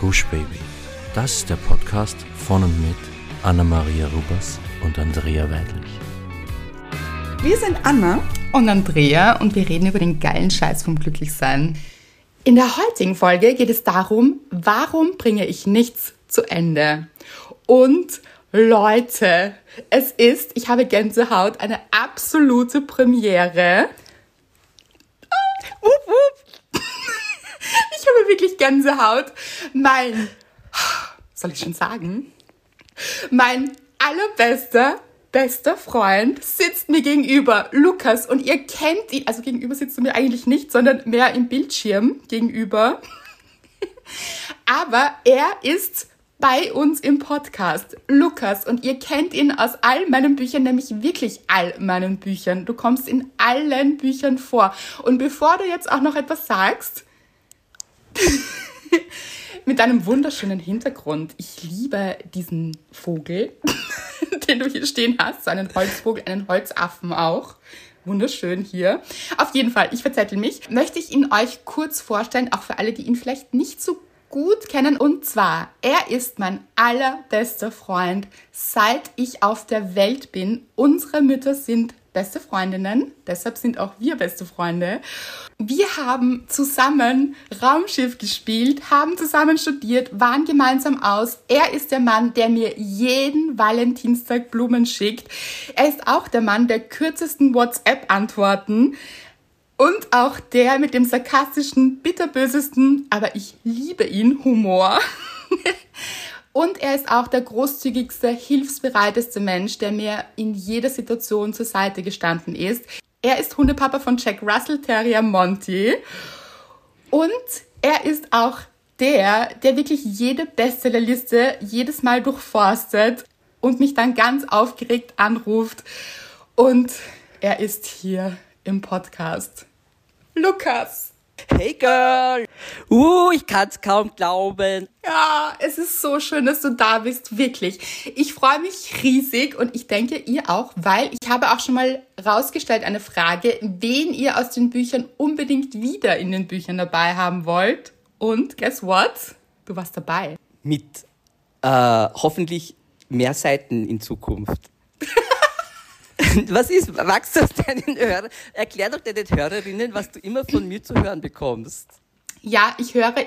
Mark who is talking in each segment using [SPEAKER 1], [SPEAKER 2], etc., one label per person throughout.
[SPEAKER 1] Gush Baby. Das ist der Podcast von und mit Anna-Maria Rubers und Andrea Weidlich.
[SPEAKER 2] Wir sind Anna und Andrea und wir reden über den geilen Scheiß vom Glücklichsein. In der heutigen Folge geht es darum, warum bringe ich nichts zu Ende? Und Leute, es ist, ich habe Gänsehaut, eine absolute Premiere. Wupp, wupp. Ich habe wirklich Gänsehaut. Mein, soll ich schon sagen? Mein allerbester, bester Freund sitzt mir gegenüber, Lukas, und ihr kennt ihn, also gegenüber sitzt du mir eigentlich nicht, sondern mehr im Bildschirm gegenüber. Aber er ist bei uns im Podcast, Lukas, und ihr kennt ihn aus all meinen Büchern, nämlich wirklich all meinen Büchern. Du kommst in allen Büchern vor. Und bevor du jetzt auch noch etwas sagst, mit deinem wunderschönen Hintergrund. Ich liebe diesen Vogel, den du hier stehen hast. So einen Holzvogel, einen Holzaffen auch. Wunderschön hier. Auf jeden Fall, ich verzettel mich. Möchte ich ihn euch kurz vorstellen, auch für alle, die ihn vielleicht nicht so gut kennen. Und zwar, er ist mein allerbester Freund, seit ich auf der Welt bin. Unsere Mütter sind beste Freundinnen, deshalb sind auch wir beste Freunde. Wir haben zusammen Raumschiff gespielt, haben zusammen studiert, waren gemeinsam aus. Er ist der Mann, der mir jeden Valentinstag Blumen schickt. Er ist auch der Mann der kürzesten WhatsApp-Antworten. Und auch der mit dem sarkastischen, bitterbösesten, aber ich liebe ihn, Humor. Und er ist auch der großzügigste, hilfsbereiteste Mensch, der mir in jeder Situation zur Seite gestanden ist. Er ist Hundepapa von Jack Russell Terrier Monty. Und er ist auch der, der wirklich jede Bestsellerliste jedes Mal durchforstet und mich dann ganz aufgeregt anruft. Und er ist hier im Podcast. Lukas.
[SPEAKER 3] Hey Girl! Uh, ich kann's kaum glauben.
[SPEAKER 2] Ja, es ist so schön, dass du da bist, wirklich. Ich freue mich riesig und ich denke, ihr auch, weil ich habe auch schon mal rausgestellt eine Frage, wen ihr aus den Büchern unbedingt wieder in den Büchern dabei haben wollt. Und guess what? Du warst dabei.
[SPEAKER 3] Mit äh, hoffentlich mehr Seiten in Zukunft. Was ist, wachst du deinen Hörern? Erklär doch deinen Hörerinnen, was du immer von mir zu hören bekommst.
[SPEAKER 2] Ja, ich höre.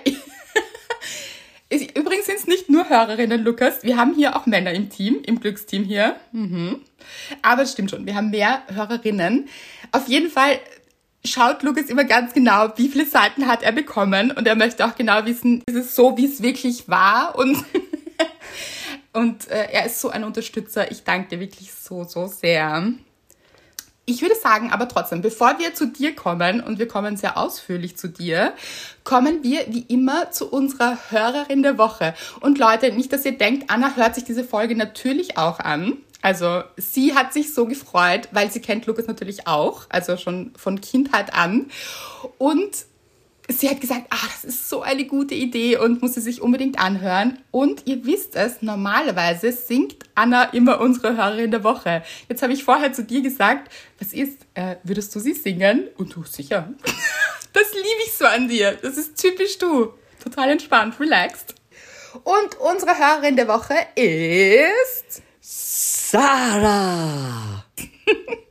[SPEAKER 2] Übrigens sind es nicht nur Hörerinnen, Lukas. Wir haben hier auch Männer im Team, im Glücksteam hier. Mhm. Aber es stimmt schon, wir haben mehr Hörerinnen. Auf jeden Fall schaut Lukas immer ganz genau, wie viele Seiten hat er bekommen. Und er möchte auch genau wissen, ist es so, wie es wirklich war? Und Und äh, er ist so ein Unterstützer. Ich danke dir wirklich so, so sehr. Ich würde sagen, aber trotzdem, bevor wir zu dir kommen, und wir kommen sehr ausführlich zu dir, kommen wir wie immer zu unserer Hörerin der Woche. Und Leute, nicht, dass ihr denkt, Anna hört sich diese Folge natürlich auch an. Also sie hat sich so gefreut, weil sie kennt Lukas natürlich auch, also schon von Kindheit an. Und sie hat gesagt, ah, das ist so eine gute Idee und muss sie sich unbedingt anhören. Und ihr wisst es, normalerweise singt Anna immer unsere Hörerin der Woche. Jetzt habe ich vorher zu dir gesagt, was ist, äh, würdest du sie singen? Und du, sicher. Das liebe ich so an dir. Das ist typisch du. Total entspannt, relaxed. Und unsere Hörerin der Woche ist...
[SPEAKER 3] Sarah!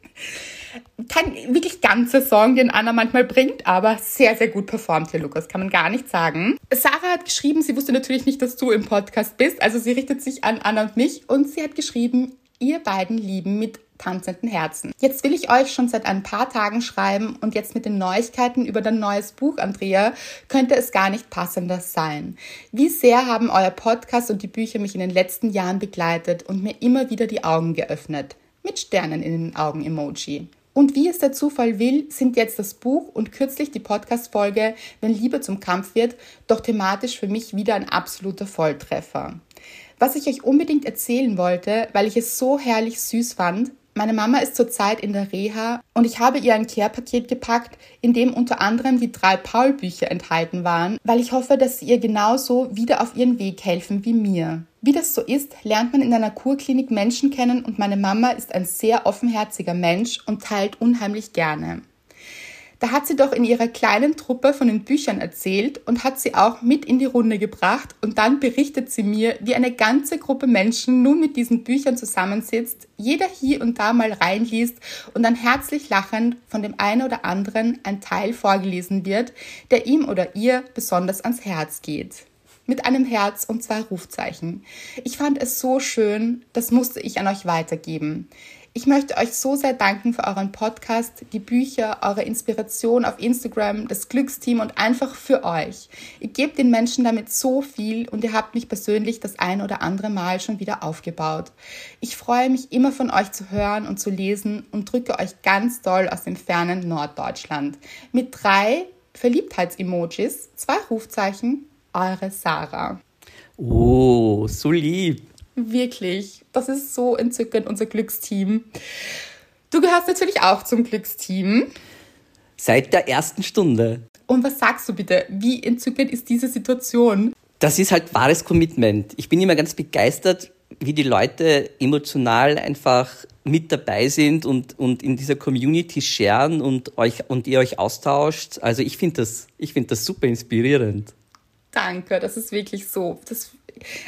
[SPEAKER 2] kein wirklich ganzer Song, den Anna manchmal bringt, aber sehr, sehr gut performt hier, Lukas, kann man gar nicht sagen. Sarah hat geschrieben, sie wusste natürlich nicht, dass du im Podcast bist, also sie richtet sich an Anna und mich und sie hat geschrieben, ihr beiden lieben mit tanzenden Herzen. Jetzt will ich euch schon seit ein paar Tagen schreiben und jetzt mit den Neuigkeiten über dein neues Buch, Andrea, könnte es gar nicht passender sein. Wie sehr haben euer Podcast und die Bücher mich in den letzten Jahren begleitet und mir immer wieder die Augen geöffnet. Mit Sternen in den Augen Emoji. Und wie es der Zufall will, sind jetzt das Buch und kürzlich die Podcast-Folge Wenn Liebe zum Kampf wird, doch thematisch für mich wieder ein absoluter Volltreffer. Was ich euch unbedingt erzählen wollte, weil ich es so herrlich süß fand, meine Mama ist zurzeit in der Reha und ich habe ihr ein Care-Paket gepackt, in dem unter anderem die drei Paul-Bücher enthalten waren, weil ich hoffe, dass sie ihr genauso wieder auf ihren Weg helfen wie mir. Wie das so ist, lernt man in einer Kurklinik Menschen kennen und meine Mama ist ein sehr offenherziger Mensch und teilt unheimlich gerne. Da hat sie doch in ihrer kleinen Truppe von den Büchern erzählt und hat sie auch mit in die Runde gebracht und dann berichtet sie mir, wie eine ganze Gruppe Menschen nun mit diesen Büchern zusammensitzt, jeder hier und da mal reinliest und dann herzlich lachend von dem einen oder anderen ein Teil vorgelesen wird, der ihm oder ihr besonders ans Herz geht mit einem Herz und zwei Rufzeichen. Ich fand es so schön, das musste ich an euch weitergeben. Ich möchte euch so sehr danken für euren Podcast, die Bücher, eure Inspiration auf Instagram, das Glücksteam und einfach für euch. Ihr gebt den Menschen damit so viel und ihr habt mich persönlich das ein oder andere Mal schon wieder aufgebaut. Ich freue mich immer von euch zu hören und zu lesen und drücke euch ganz doll aus dem fernen Norddeutschland. Mit drei Verliebtheitsemojis, zwei Rufzeichen eure Sarah.
[SPEAKER 3] Oh, so lieb.
[SPEAKER 2] Wirklich, das ist so entzückend, unser Glücksteam. Du gehörst natürlich auch zum Glücksteam.
[SPEAKER 3] Seit der ersten Stunde.
[SPEAKER 2] Und was sagst du bitte? Wie entzückend ist diese Situation?
[SPEAKER 3] Das ist halt wahres Commitment. Ich bin immer ganz begeistert, wie die Leute emotional einfach mit dabei sind und, und in dieser Community sharen und euch und ihr euch austauscht. Also ich finde das, ich finde das super inspirierend.
[SPEAKER 2] Danke, das ist wirklich so. Das,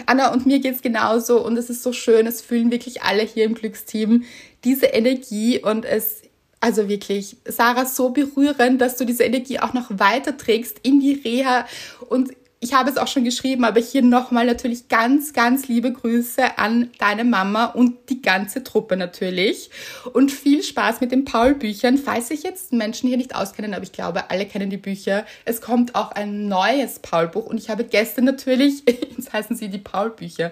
[SPEAKER 2] Anna und mir geht es genauso und es ist so schön. Es fühlen wirklich alle hier im Glücksteam diese Energie und es, also wirklich, Sarah, so berührend, dass du diese Energie auch noch weiterträgst in die Reha und ich habe es auch schon geschrieben, aber hier nochmal natürlich ganz, ganz liebe Grüße an deine Mama und die ganze Truppe natürlich. Und viel Spaß mit den Paul-Büchern. Falls sich jetzt Menschen hier nicht auskennen, aber ich glaube, alle kennen die Bücher. Es kommt auch ein neues Paul-Buch und ich habe gestern natürlich, jetzt heißen sie die Paul-Bücher.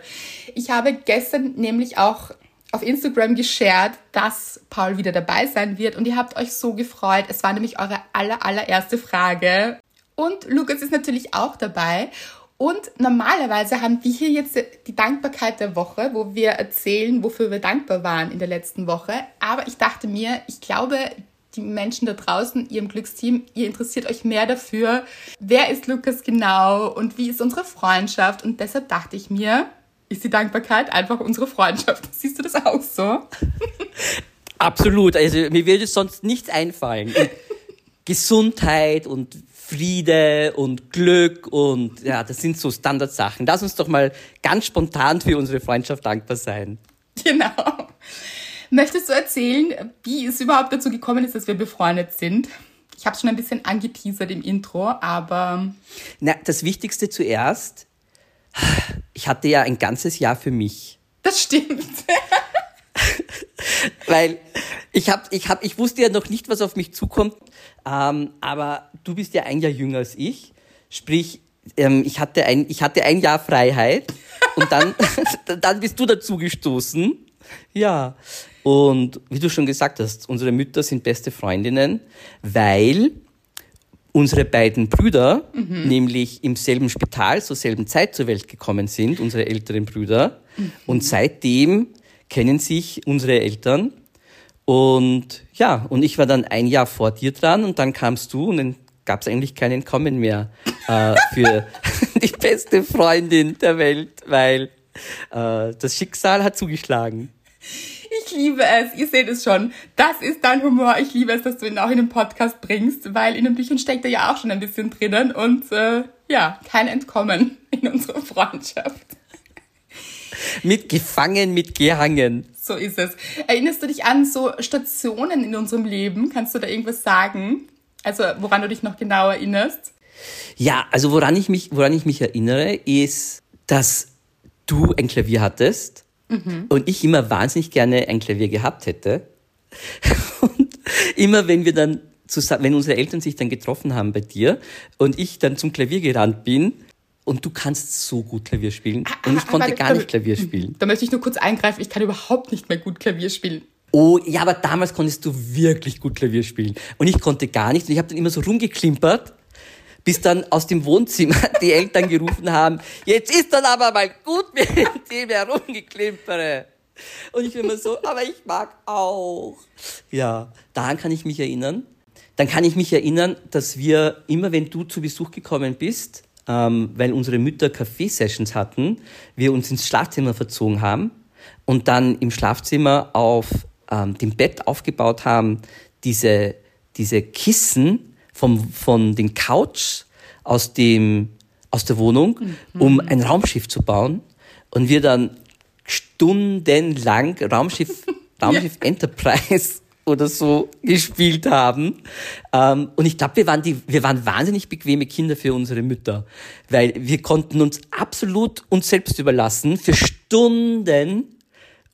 [SPEAKER 2] Ich habe gestern nämlich auch auf Instagram geshared, dass Paul wieder dabei sein wird und ihr habt euch so gefreut. Es war nämlich eure aller, allererste Frage und Lukas ist natürlich auch dabei. Und normalerweise haben wir hier jetzt die Dankbarkeit der Woche, wo wir erzählen, wofür wir dankbar waren in der letzten Woche. Aber ich dachte mir, ich glaube, die Menschen da draußen, ihr im Glücksteam, ihr interessiert euch mehr dafür, wer ist Lukas genau und wie ist unsere Freundschaft. Und deshalb dachte ich mir, ist die Dankbarkeit einfach unsere Freundschaft. Siehst du das auch so?
[SPEAKER 3] Absolut. Also mir würde sonst nichts einfallen. Und Gesundheit und Friede und Glück und ja, das sind so Standardsachen. Lass uns doch mal ganz spontan für unsere Freundschaft dankbar sein.
[SPEAKER 2] Genau. Möchtest du erzählen, wie es überhaupt dazu gekommen ist, dass wir befreundet sind? Ich habe schon ein bisschen angeteasert im Intro, aber.
[SPEAKER 3] Na, das Wichtigste zuerst. Ich hatte ja ein ganzes Jahr für mich.
[SPEAKER 2] Das stimmt.
[SPEAKER 3] Weil ich hab, ich hab, ich wusste ja noch nicht, was auf mich zukommt. Ähm, aber du bist ja ein Jahr jünger als ich. Sprich, ähm, ich hatte ein, ich hatte ein Jahr Freiheit und dann, dann bist du dazu gestoßen. Ja. Und wie du schon gesagt hast, unsere Mütter sind beste Freundinnen, weil unsere beiden Brüder mhm. nämlich im selben Spital zur selben Zeit zur Welt gekommen sind, unsere älteren Brüder. Mhm. Und seitdem kennen sich unsere Eltern. Und ja, und ich war dann ein Jahr vor dir dran und dann kamst du und dann gab es eigentlich kein Entkommen mehr äh, für die beste Freundin der Welt, weil äh, das Schicksal hat zugeschlagen.
[SPEAKER 2] Ich liebe es, ihr seht es schon. Das ist dein Humor. Ich liebe es, dass du ihn auch in den Podcast bringst, weil in den Büchern steckt er ja auch schon ein bisschen drinnen und äh, ja, kein Entkommen in unserer Freundschaft.
[SPEAKER 3] Mitgefangen, mitgehangen.
[SPEAKER 2] So ist es. Erinnerst du dich an so Stationen in unserem Leben? Kannst du da irgendwas sagen? Also, woran du dich noch genau erinnerst?
[SPEAKER 3] Ja, also woran ich mich, woran ich mich erinnere, ist, dass du ein Klavier hattest mhm. und ich immer wahnsinnig gerne ein Klavier gehabt hätte. Und immer wenn wir dann zusammen, wenn unsere Eltern sich dann getroffen haben bei dir und ich dann zum Klavier gerannt bin, und du kannst so gut Klavier spielen. Ah, und ich ah, konnte warte, gar nicht Klavier spielen.
[SPEAKER 2] Da möchte ich nur kurz eingreifen. Ich kann überhaupt nicht mehr gut Klavier spielen.
[SPEAKER 3] Oh, ja, aber damals konntest du wirklich gut Klavier spielen. Und ich konnte gar nicht. Und ich habe dann immer so rumgeklimpert, bis dann aus dem Wohnzimmer die Eltern gerufen haben, jetzt ist dann aber mal gut mit dem herumgeklimpere. Und ich bin immer so, aber ich mag auch. Ja, daran kann ich mich erinnern. Dann kann ich mich erinnern, dass wir immer, wenn du zu Besuch gekommen bist, ähm, weil unsere Mütter Kaffeesessions hatten, wir uns ins Schlafzimmer verzogen haben und dann im Schlafzimmer auf ähm, dem Bett aufgebaut haben, diese, diese Kissen, vom, von den Couch aus dem, aus der Wohnung, um ein Raumschiff zu bauen. Und wir dann stundenlang Raumschiff, Raumschiff Enterprise oder so gespielt haben. Ähm, und ich glaube, wir waren die, wir waren wahnsinnig bequeme Kinder für unsere Mütter, weil wir konnten uns absolut uns selbst überlassen für Stunden.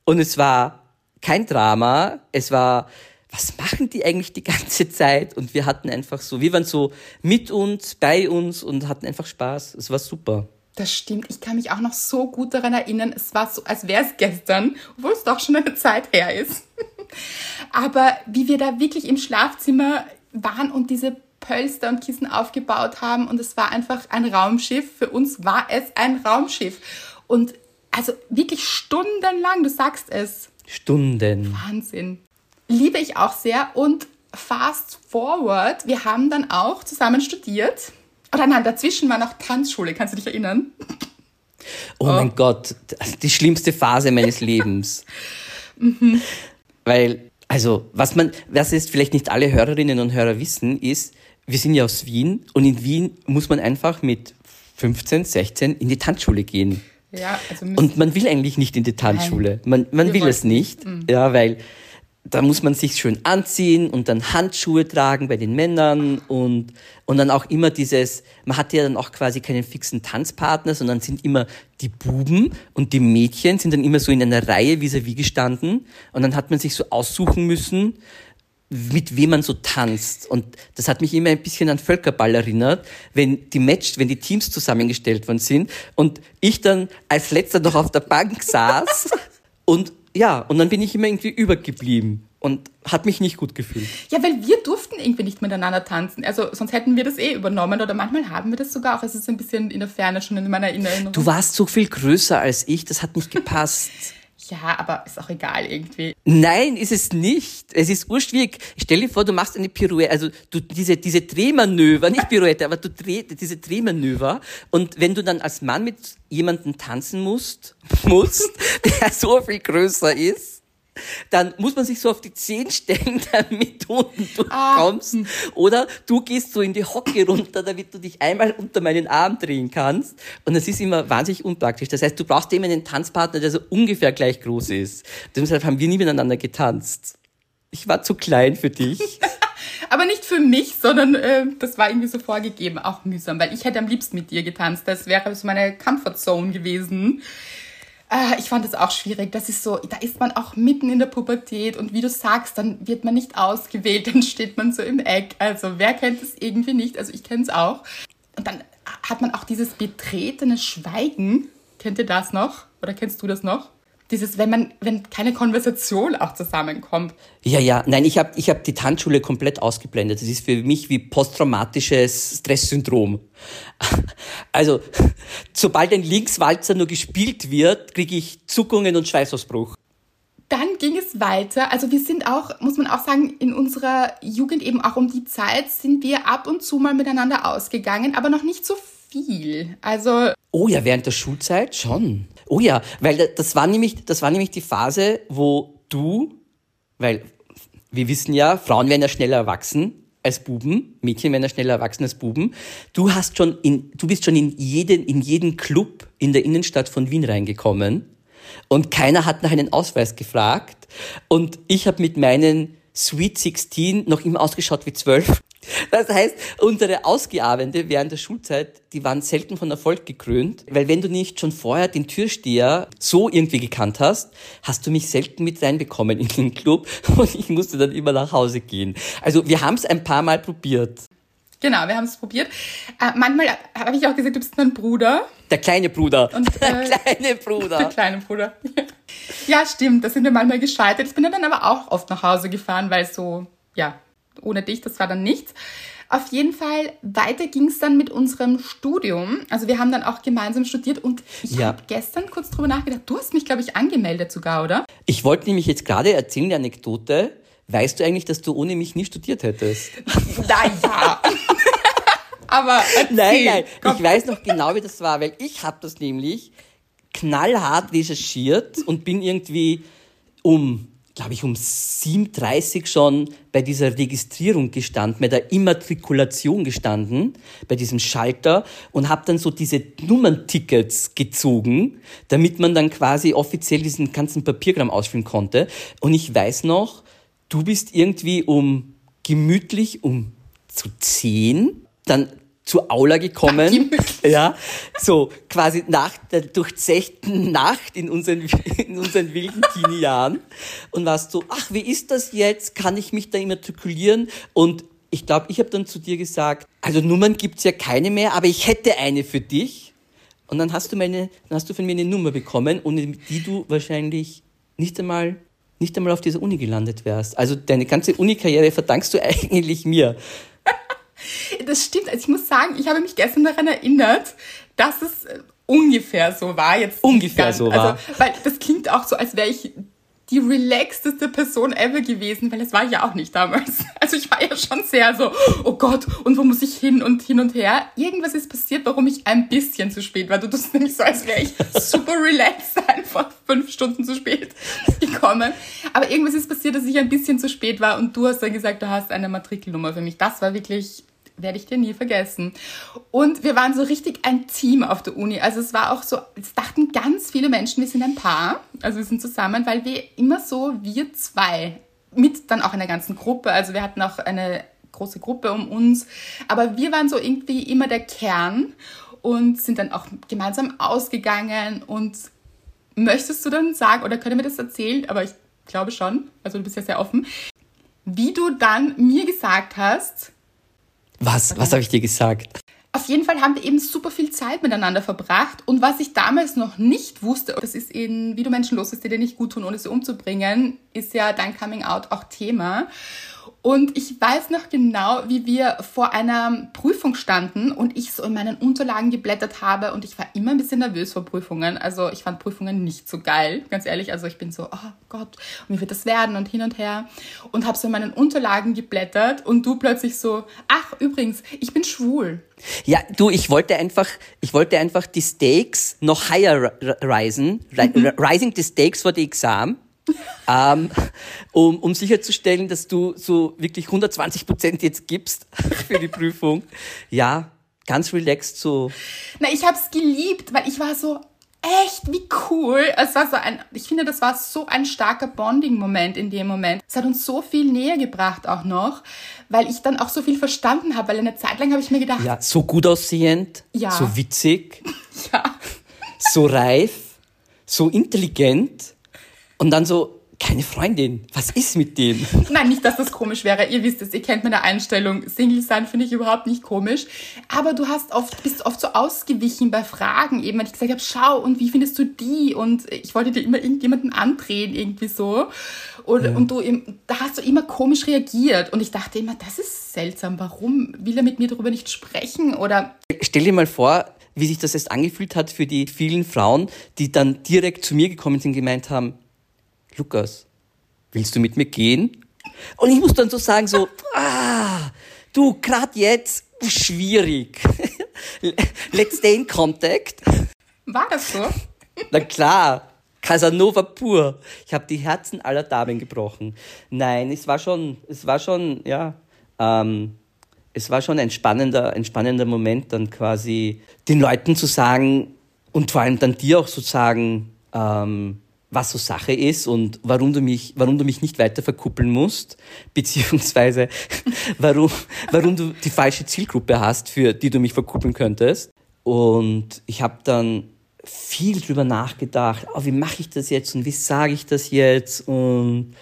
[SPEAKER 3] Und es war kein Drama. Es war, was machen die eigentlich die ganze Zeit? Und wir hatten einfach so, wir waren so mit uns, bei uns und hatten einfach Spaß. Es war super.
[SPEAKER 2] Das stimmt. Ich kann mich auch noch so gut daran erinnern. Es war so, als wäre es gestern, obwohl es doch schon eine Zeit her ist. Aber wie wir da wirklich im Schlafzimmer waren und diese Pölster und Kissen aufgebaut haben und es war einfach ein Raumschiff. Für uns war es ein Raumschiff. Und also wirklich stundenlang, du sagst es.
[SPEAKER 3] Stunden.
[SPEAKER 2] Wahnsinn. Liebe ich auch sehr und fast forward, wir haben dann auch zusammen studiert. Oder nein, dazwischen war noch Tanzschule, kannst du dich erinnern?
[SPEAKER 3] Oh, mein Gott, die schlimmste Phase meines Lebens. Weil, also, was man, was jetzt vielleicht nicht alle Hörerinnen und Hörer wissen, ist, wir sind ja aus Wien und in Wien muss man einfach mit 15, 16 in die Tanzschule gehen.
[SPEAKER 2] Ja, also
[SPEAKER 3] Und man will eigentlich nicht in die Tanzschule. Man, man
[SPEAKER 2] Wir
[SPEAKER 3] will es
[SPEAKER 2] wollten
[SPEAKER 3] nicht, ja, weil da muss man sich schön anziehen und dann Handschuhe tragen bei den Männern und, und dann auch immer dieses, man hat ja dann auch quasi keinen fixen Tanzpartner, sondern sind immer die Buben und die Mädchen sind dann immer so in einer Reihe vis-à-vis gestanden und dann hat man sich so aussuchen müssen, mit wem man so tanzt. Und das hat mich immer ein bisschen an Völkerball erinnert, wenn die Match, wenn die Teams zusammengestellt worden sind und ich dann als letzter noch auf der Bank saß und ja, und dann bin ich immer irgendwie übergeblieben und hat mich nicht gut gefühlt.
[SPEAKER 2] Ja, weil wir durften irgendwie nicht miteinander tanzen. Also sonst hätten wir das eh übernommen oder manchmal haben wir das sogar auch. Es ist ein bisschen in der Ferne schon in meiner Erinnerung.
[SPEAKER 3] Du warst so viel größer als ich, das hat nicht gepasst.
[SPEAKER 2] ja, aber ist auch egal irgendwie.
[SPEAKER 3] Nein, ist es nicht. Es ist urschwierig. Stell dir vor, du machst eine Pirouette, also du, diese, diese Drehmanöver, nicht Pirouette, aber du drehst diese Drehmanöver und wenn du dann als Mann mit jemandem tanzen musst, musst, der so viel größer ist, dann muss man sich so auf die Zehen stellen, damit du unten durchkommst. Oder du gehst so in die Hocke runter, damit du dich einmal unter meinen Arm drehen kannst. Und das ist immer wahnsinnig unpraktisch. Das heißt, du brauchst immer einen Tanzpartner, der so ungefähr gleich groß ist. Deshalb haben wir nie miteinander getanzt. Ich war zu klein für dich.
[SPEAKER 2] Aber nicht für mich, sondern äh, das war irgendwie so vorgegeben. Auch mühsam, weil ich hätte am liebsten mit dir getanzt. Das wäre so meine Comfortzone gewesen. Äh, ich fand das auch schwierig. Das ist so, da ist man auch mitten in der Pubertät und wie du sagst, dann wird man nicht ausgewählt, dann steht man so im Eck. Also wer kennt es irgendwie nicht? Also ich kenne es auch. Und dann hat man auch dieses betretene Schweigen. Kennt ihr das noch? Oder kennst du das noch? Dieses, wenn man, wenn keine Konversation auch zusammenkommt.
[SPEAKER 3] Ja, ja, nein, ich habe ich hab die Tanzschule komplett ausgeblendet. Das ist für mich wie posttraumatisches Stresssyndrom. Also, sobald ein Linkswalzer nur gespielt wird, kriege ich Zuckungen und Schweißausbruch.
[SPEAKER 2] Dann ging es weiter. Also wir sind auch, muss man auch sagen, in unserer Jugend eben auch um die Zeit sind wir ab und zu mal miteinander ausgegangen, aber noch nicht so viel. Also
[SPEAKER 3] Oh ja, während der Schulzeit schon. Oh ja, weil das war nämlich, das war nämlich die Phase, wo du, weil wir wissen ja, Frauen werden ja schneller erwachsen als Buben, Mädchen werden ja schneller erwachsen als Buben. Du hast schon in, du bist schon in jeden, in jeden Club in der Innenstadt von Wien reingekommen und keiner hat nach einem Ausweis gefragt und ich habe mit meinen Sweet 16 noch immer ausgeschaut wie 12. Das heißt, unsere Ausgeabende während der Schulzeit, die waren selten von Erfolg gekrönt, weil wenn du nicht schon vorher den Türsteher so irgendwie gekannt hast, hast du mich selten mit reinbekommen in den Club und ich musste dann immer nach Hause gehen. Also wir haben es ein paar Mal probiert.
[SPEAKER 2] genau, wir haben es probiert. Äh, manchmal habe ich auch gesagt, du bist mein Bruder.
[SPEAKER 3] Der kleine Bruder.
[SPEAKER 2] Und,
[SPEAKER 3] der
[SPEAKER 2] äh,
[SPEAKER 3] kleine
[SPEAKER 2] Der
[SPEAKER 3] Bruder.
[SPEAKER 2] kleine Bruder. Ja, stimmt. Da sind wir manchmal gescheitert. Ich bin dann aber auch oft nach Hause gefahren, weil so, ja, ohne dich, das war dann nichts. Auf jeden Fall, weiter ging es dann mit unserem Studium. Also wir haben dann auch gemeinsam studiert und ich
[SPEAKER 3] Ja.
[SPEAKER 2] habe gestern kurz drüber nachgedacht. Du hast mich, glaube ich, angemeldet sogar, oder?
[SPEAKER 3] Ich wollte nämlich jetzt gerade erzählen, die Anekdote. Weißt du eigentlich, dass du ohne mich nie studiert hättest?
[SPEAKER 2] Naja. aber erzähl.
[SPEAKER 3] Nein, nein,
[SPEAKER 2] Komm.
[SPEAKER 3] ich weiß noch genau, wie das war, weil ich habe das nämlich knallhart recherchiert und bin irgendwie um glaube ich, um 7.30 schon bei dieser Registrierung gestanden, bei der Immatrikulation gestanden, bei diesem Schalter und habe dann so diese Nummerntickets gezogen, damit man dann quasi offiziell diesen ganzen Papierkram ausfüllen konnte. Und ich weiß noch, du bist irgendwie um gemütlich um zu zehn, dann zur Aula gekommen. Ja, so quasi nach der durchzechten Nacht in unseren, in unseren wilden Teenie-Jahren. Und warst so, ach, wie ist das jetzt? Kann ich mich da immatrikulieren? Und ich glaube, ich habe dann zu dir gesagt, also Nummern gibt's ja keine mehr, aber ich hätte eine für dich. Und dann hast du meine, dann hast du von mir eine Nummer bekommen, ohne die du wahrscheinlich nicht einmal nicht einmal auf dieser Uni gelandet wärst. Also deine ganze Uni-Karriere verdankst du eigentlich mir.
[SPEAKER 2] Das stimmt. Also ich muss sagen, ich habe mich gestern daran erinnert, dass es äh, ungefähr so war. Jetzt
[SPEAKER 3] ungefähr ganz, so war.
[SPEAKER 2] Also, weil das klingt auch so, als wäre ich die relaxteste Person ever gewesen, weil das war ich ja auch nicht damals. Also ich war ja schon sehr so, oh Gott, und wo muss ich hin und hin und her. Irgendwas ist passiert, warum ich ein bisschen zu spät war. Du tust nämlich so, als wäre ich super relaxed, einfach fünf Stunden zu spät gekommen. Aber irgendwas ist passiert, dass ich ein bisschen zu spät war und du hast dann gesagt, du hast eine Matrikelnummer für mich. Das war wirklich werde ich dir nie vergessen. Und wir waren so richtig ein Team auf der Uni. Also es war auch so, es dachten ganz viele Menschen, wir sind ein Paar, also wir sind zusammen, weil wir immer so, wir zwei, mit dann auch einer ganzen Gruppe, also wir hatten auch eine große Gruppe um uns, aber wir waren so irgendwie immer der Kern und sind dann auch gemeinsam ausgegangen. Und möchtest du dann sagen, oder können wir das erzählen, aber ich glaube schon, also du bist ja sehr offen, wie du dann mir gesagt hast,
[SPEAKER 3] was? Was habe ich dir gesagt?
[SPEAKER 2] Auf jeden Fall haben wir eben super viel Zeit miteinander verbracht. Und was ich damals noch nicht wusste, das ist in Wie du Menschen los ist, die dir nicht gut tun, ohne sie umzubringen, ist ja dein Coming Out auch Thema. Und ich weiß noch genau, wie wir vor einer Prüfung standen und ich so in meinen Unterlagen geblättert habe und ich war immer ein bisschen nervös vor Prüfungen. Also ich fand Prüfungen nicht so geil, ganz ehrlich. Also ich bin so, oh Gott, und wie wird das werden und hin und her. Und habe so in meinen Unterlagen geblättert und du plötzlich so, ach übrigens, ich bin schwul.
[SPEAKER 3] Ja, du, ich wollte einfach, ich wollte einfach die Stakes noch higher risen, mhm. rising the stakes for the exam ähm, um, um sicherzustellen, dass du so wirklich 120 Prozent jetzt gibst für die Prüfung. Ja, ganz relaxed so.
[SPEAKER 2] Na, ich hab's geliebt, weil ich war so, echt, wie cool. Es war so ein, ich finde, das war so ein starker Bonding-Moment in dem Moment. Es hat uns so viel näher gebracht auch noch, weil ich dann auch so viel verstanden habe, weil eine Zeit lang habe ich mir gedacht.
[SPEAKER 3] Ja, so gut aussehend, ja. so witzig,
[SPEAKER 2] ja.
[SPEAKER 3] so reif, so intelligent. Und dann so, keine Freundin. Was ist mit denen?
[SPEAKER 2] Nein, nicht, dass das komisch wäre. Ihr wisst es, ihr kennt meine Einstellung. Single sein finde ich überhaupt nicht komisch. Aber du hast oft, bist oft so ausgewichen bei Fragen eben, wenn ich gesagt habe, schau, und wie findest du die? Und ich wollte dir immer irgendjemanden andrehen, irgendwie so. Und, ja. und du, da hast du immer komisch reagiert. Und ich dachte immer, das ist seltsam. Warum will er mit mir darüber nicht sprechen? Oder.
[SPEAKER 3] Stell dir mal vor, wie sich das jetzt angefühlt hat für die vielen Frauen, die dann direkt zu mir gekommen sind und gemeint haben, Lukas, willst du mit mir gehen? Und ich muss dann so sagen, so, ah, du, grad jetzt, schwierig. Let's stay in contact.
[SPEAKER 2] War das so?
[SPEAKER 3] Na klar, Casanova pur. Ich habe die Herzen aller Damen gebrochen. Nein, es war schon, es war schon, ja, ähm, es war schon ein spannender, ein spannender Moment, dann quasi den Leuten zu sagen und vor allem dann dir auch zu sagen, ähm, was so Sache ist und warum du mich, warum du mich nicht weiter verkuppeln musst, beziehungsweise warum, warum du die falsche Zielgruppe hast, für die du mich verkuppeln könntest. Und ich habe dann viel drüber nachgedacht, oh, wie mache ich das jetzt und wie sage ich das jetzt und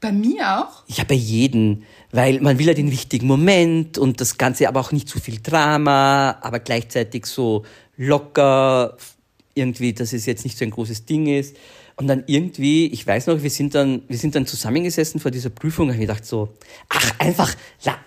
[SPEAKER 2] bei mir auch?
[SPEAKER 3] Ja, bei jedem, weil man will ja den wichtigen Moment und das Ganze aber auch nicht zu viel Drama, aber gleichzeitig so locker, irgendwie, dass es jetzt nicht so ein großes Ding ist. Und dann irgendwie, ich weiß noch, wir sind dann, wir sind dann zusammengesessen vor dieser Prüfung und ich gedacht so, ach, einfach,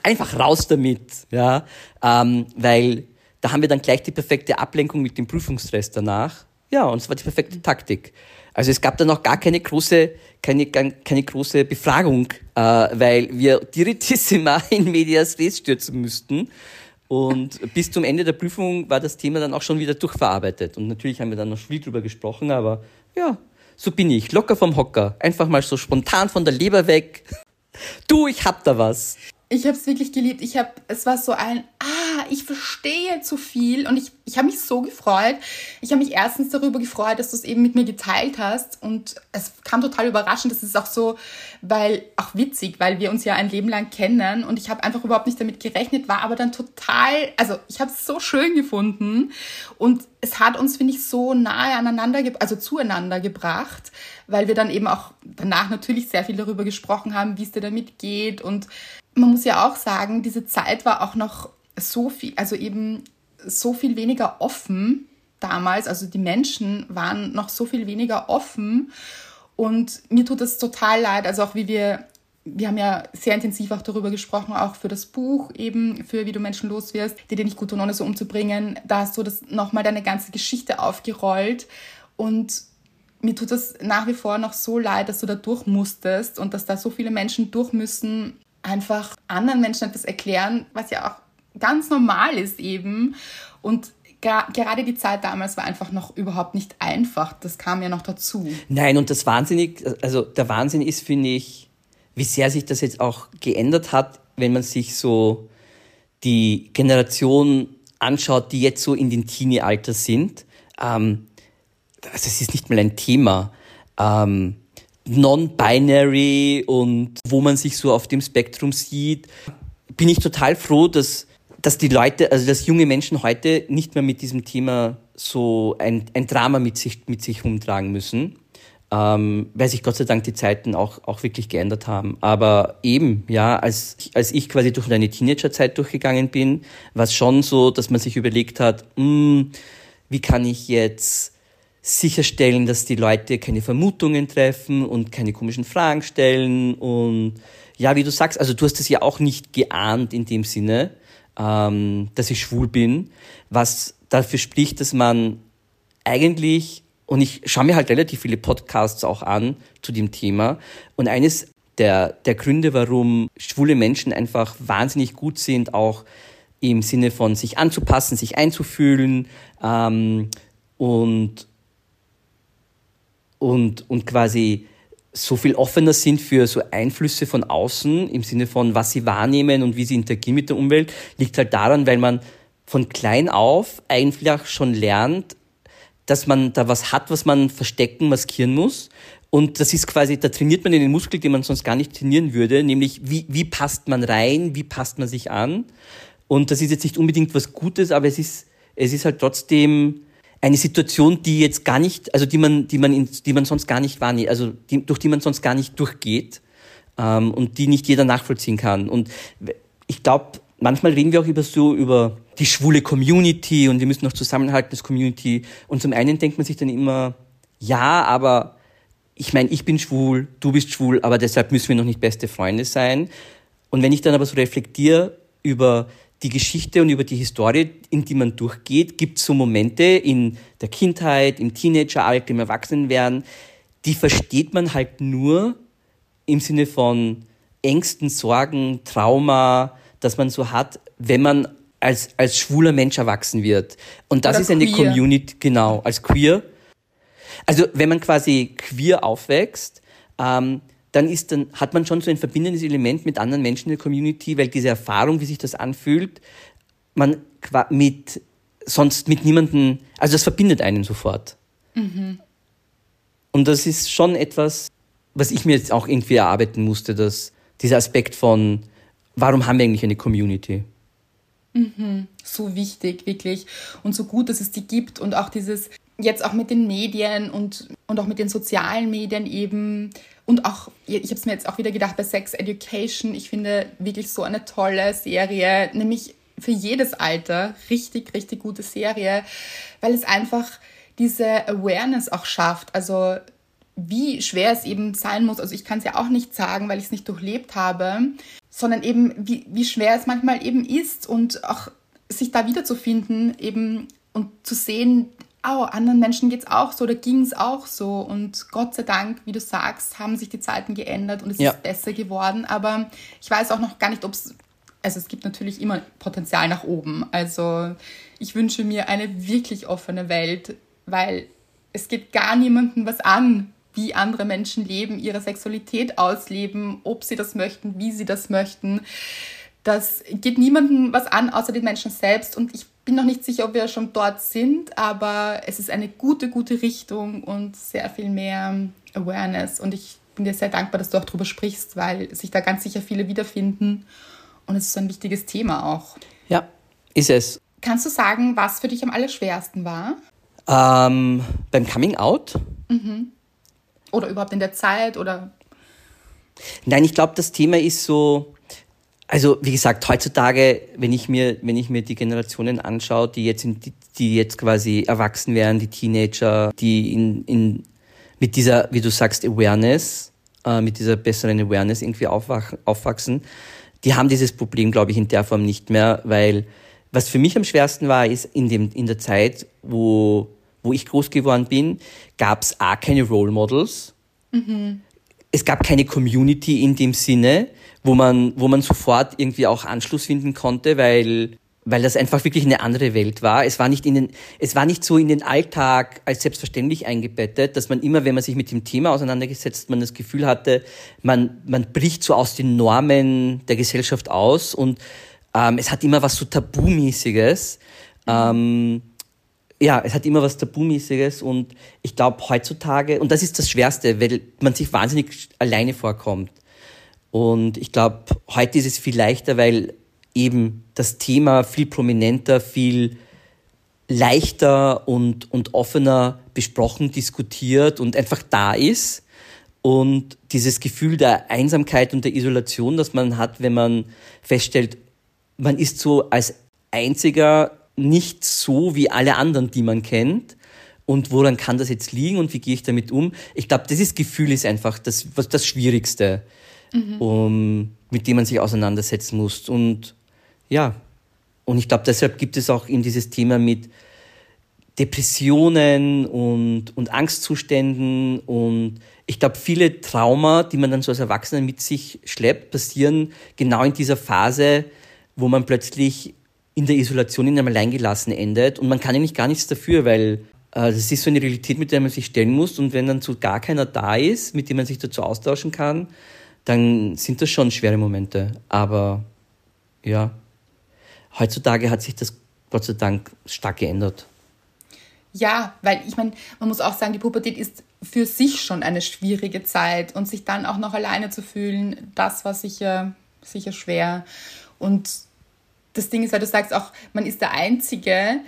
[SPEAKER 3] einfach raus damit, ja, ähm, weil da haben wir dann gleich die perfekte Ablenkung mit dem Prüfungsstress danach. Ja, und es war die perfekte Taktik. Also es gab dann auch gar keine große, keine, keine große Befragung, äh, weil wir direttissima in medias res stürzen müssten. Und bis zum Ende der Prüfung war das Thema dann auch schon wieder durchverarbeitet. Und natürlich haben wir dann noch viel drüber gesprochen, aber ja, so bin ich, locker vom Hocker, einfach mal so spontan von der Leber weg. Du, ich hab da was.
[SPEAKER 2] Ich habe es wirklich geliebt. Ich habe, es war so ein, ah, ich verstehe zu viel und ich, ich habe mich so gefreut. Ich habe mich erstens darüber gefreut, dass du es eben mit mir geteilt hast und es kam total überraschend. Das ist auch so, weil auch witzig, weil wir uns ja ein Leben lang kennen und ich habe einfach überhaupt nicht damit gerechnet, war aber dann total, also ich habe es so schön gefunden und es hat uns finde ich so nahe aneinander, also zueinander gebracht, weil wir dann eben auch danach natürlich sehr viel darüber gesprochen haben, wie es dir damit geht und man muss ja auch sagen, diese Zeit war auch noch so viel, also eben so viel weniger offen damals. Also die Menschen waren noch so viel weniger offen. Und mir tut es total leid, also auch wie wir, wir haben ja sehr intensiv auch darüber gesprochen, auch für das Buch eben, für wie du Menschen los wirst, die dir nicht gut tun, ohne so umzubringen. Da hast du das nochmal deine ganze Geschichte aufgerollt. Und mir tut es nach wie vor noch so leid, dass du da durch musstest und dass da so viele Menschen durch müssen, einfach anderen Menschen etwas erklären, was ja auch ganz normal ist eben. Und gerade die Zeit damals war einfach noch überhaupt nicht einfach. Das kam ja noch dazu.
[SPEAKER 3] Nein, und das Wahnsinnig, also der Wahnsinn ist, finde ich, wie sehr sich das jetzt auch geändert hat, wenn man sich so die Generation anschaut, die jetzt so in den Teenie-Alter sind. Ähm, also es ist nicht mal ein Thema. Ähm, non-binary und wo man sich so auf dem Spektrum sieht, bin ich total froh, dass, dass die Leute, also dass junge Menschen heute nicht mehr mit diesem Thema so ein, ein Drama mit sich, mit sich rumtragen müssen. Ähm, weil sich Gott sei Dank die Zeiten auch, auch wirklich geändert haben. Aber eben, ja, als, als ich quasi durch eine Teenagerzeit durchgegangen bin, war es schon so, dass man sich überlegt hat, mh, hm, wie kann ich jetzt sicherstellen, dass die Leute keine Vermutungen treffen und keine komischen Fragen stellen. Und ja, wie du sagst, also du hast es ja auch nicht geahnt in dem Sinne, ähm, dass ich schwul bin, was dafür spricht, dass man eigentlich, und ich schaue mir halt relativ viele Podcasts auch an zu dem Thema, und eines der, der Gründe, warum schwule Menschen einfach wahnsinnig gut sind, auch im Sinne von sich anzupassen, sich einzufühlen ähm, und und, und quasi so viel offener sind für so Einflüsse von außen im Sinne von, was sie wahrnehmen und wie sie interagieren mit der Umwelt, liegt halt daran, weil man von klein auf einfach schon lernt, dass man da was hat, was man verstecken, maskieren muss. Und das ist quasi, da trainiert man den Muskel, den man sonst gar nicht trainieren würde, nämlich wie, wie passt man rein, wie passt man sich an. Und das ist jetzt nicht unbedingt was Gutes, aber es ist, es ist halt trotzdem eine Situation, die jetzt gar nicht, also die man, die man, in, die man sonst gar nicht wahrnimmt, also die, durch die man sonst gar nicht durchgeht ähm, und die nicht jeder nachvollziehen kann. Und ich glaube, manchmal reden wir auch über so über die schwule Community und wir müssen noch zusammenhalten als Community. Und zum einen denkt man sich dann immer, ja, aber ich meine, ich bin schwul, du bist schwul, aber deshalb müssen wir noch nicht beste Freunde sein. Und wenn ich dann aber so reflektiere über die Geschichte und über die Historie, in die man durchgeht, gibt es so Momente in der Kindheit, im Teenageralter, im Erwachsenenwerden, die versteht man halt nur im Sinne von Ängsten, Sorgen, Trauma, das man so hat, wenn man als, als schwuler Mensch erwachsen wird. Und das Oder ist eine queer. Community, genau, als queer. Also wenn man quasi queer aufwächst, ähm, dann ist dann, hat man schon so ein verbindendes Element mit anderen Menschen in der Community, weil diese Erfahrung, wie sich das anfühlt, man mit, sonst mit niemanden, also das verbindet einen sofort. Mhm. Und das ist schon etwas, was ich mir jetzt auch irgendwie erarbeiten musste, dass dieser Aspekt von, warum haben wir eigentlich eine Community?
[SPEAKER 2] Mhm. So wichtig, wirklich. Und so gut, dass es die gibt und auch dieses, jetzt auch mit den Medien und, und auch mit den sozialen Medien eben, und auch, ich habe es mir jetzt auch wieder gedacht bei Sex Education, ich finde wirklich so eine tolle Serie, nämlich für jedes Alter richtig, richtig gute Serie, weil es einfach diese Awareness auch schafft. Also wie schwer es eben sein muss. Also ich kann es ja auch nicht sagen, weil ich es nicht durchlebt habe, sondern eben wie, wie schwer es manchmal eben ist und auch sich da wiederzufinden eben und zu sehen, oh, anderen Menschen geht es auch so oder ging es auch so. Und Gott sei Dank, wie du sagst, haben sich die Zeiten geändert und es ja. ist besser geworden. Aber ich weiß auch noch gar nicht, ob es, also es gibt natürlich immer Potenzial nach oben. Also ich wünsche mir eine wirklich offene Welt, weil es geht gar niemandem was an, wie andere Menschen leben, ihre Sexualität ausleben, ob sie das möchten, wie sie das möchten. Das geht niemandem was an, außer den Menschen selbst. Und ich bin noch nicht sicher, ob wir schon dort sind, aber es ist eine gute, gute Richtung und sehr viel mehr Awareness. Und ich bin dir sehr dankbar, dass du auch darüber sprichst, weil sich da ganz sicher viele wiederfinden. Und es ist ein wichtiges Thema auch.
[SPEAKER 3] Ja, ist es.
[SPEAKER 2] Kannst du sagen, was für dich am allerschwersten war?
[SPEAKER 3] Ähm, beim Coming Out?
[SPEAKER 2] Mhm. Oder überhaupt in der Zeit oder?
[SPEAKER 3] Nein, ich glaube, das Thema ist so, also wie gesagt, heutzutage, wenn ich mir, wenn ich mir die Generationen anschaue, die jetzt, in, die, die jetzt quasi erwachsen werden, die Teenager, die in, in mit dieser, wie du sagst, Awareness, äh, mit dieser besseren Awareness irgendwie aufwach, aufwachsen, die haben dieses Problem, glaube ich, in der Form nicht mehr, weil was für mich am schwersten war, ist in dem in der Zeit, wo wo ich groß geworden bin, gab es A keine Role Models. Mhm. Es gab keine Community in dem Sinne wo man, wo man sofort irgendwie auch Anschluss finden konnte, weil, weil das einfach wirklich eine andere Welt war. Es war nicht in den, es war nicht so in den Alltag als selbstverständlich eingebettet, dass man immer, wenn man sich mit dem Thema auseinandergesetzt, man das Gefühl hatte, man, man bricht so aus den Normen der Gesellschaft aus und ähm, es hat immer was so Tabumäßiges. Ähm, ja, es hat immer was Tabumäßiges und ich glaube heutzutage, und das ist das Schwerste, weil man sich wahnsinnig alleine vorkommt. Und ich glaube, heute ist es viel leichter, weil eben das Thema viel prominenter, viel leichter und, und offener besprochen, diskutiert und einfach da ist. Und dieses Gefühl der Einsamkeit und der Isolation, das man hat, wenn man feststellt, man ist so als einziger nicht so wie alle anderen, die man kennt. Und woran kann das jetzt liegen und wie gehe ich damit um? Ich glaube, dieses Gefühl ist einfach das, das Schwierigste mhm. um, mit dem man sich auseinandersetzen muss. Und ja, und ich glaube, deshalb gibt es auch eben dieses Thema mit Depressionen und, und Angstzuständen und ich glaube, viele Trauma, die man dann so als Erwachsener mit sich schleppt, passieren genau in dieser Phase, wo man plötzlich in der Isolation in einem Alleingelassen endet und man kann eigentlich gar nichts dafür, weil äh, ist so eine Realität, mit der man sich stellen muss und wenn dann so gar keiner da ist, mit dem man sich dazu austauschen kann, dann sind das schon schwere Momente. Aber ja, heutzutage hat sich das Gott sei Dank stark geändert.
[SPEAKER 2] Ja, weil ich meine, man muss auch sagen, die Pubertät ist für sich schon eine schwierige Zeit und sich dann auch noch alleine zu fühlen, das war sicher, sicher schwer. Und das Ding ist, weil du sagst auch, man ist der Einzige,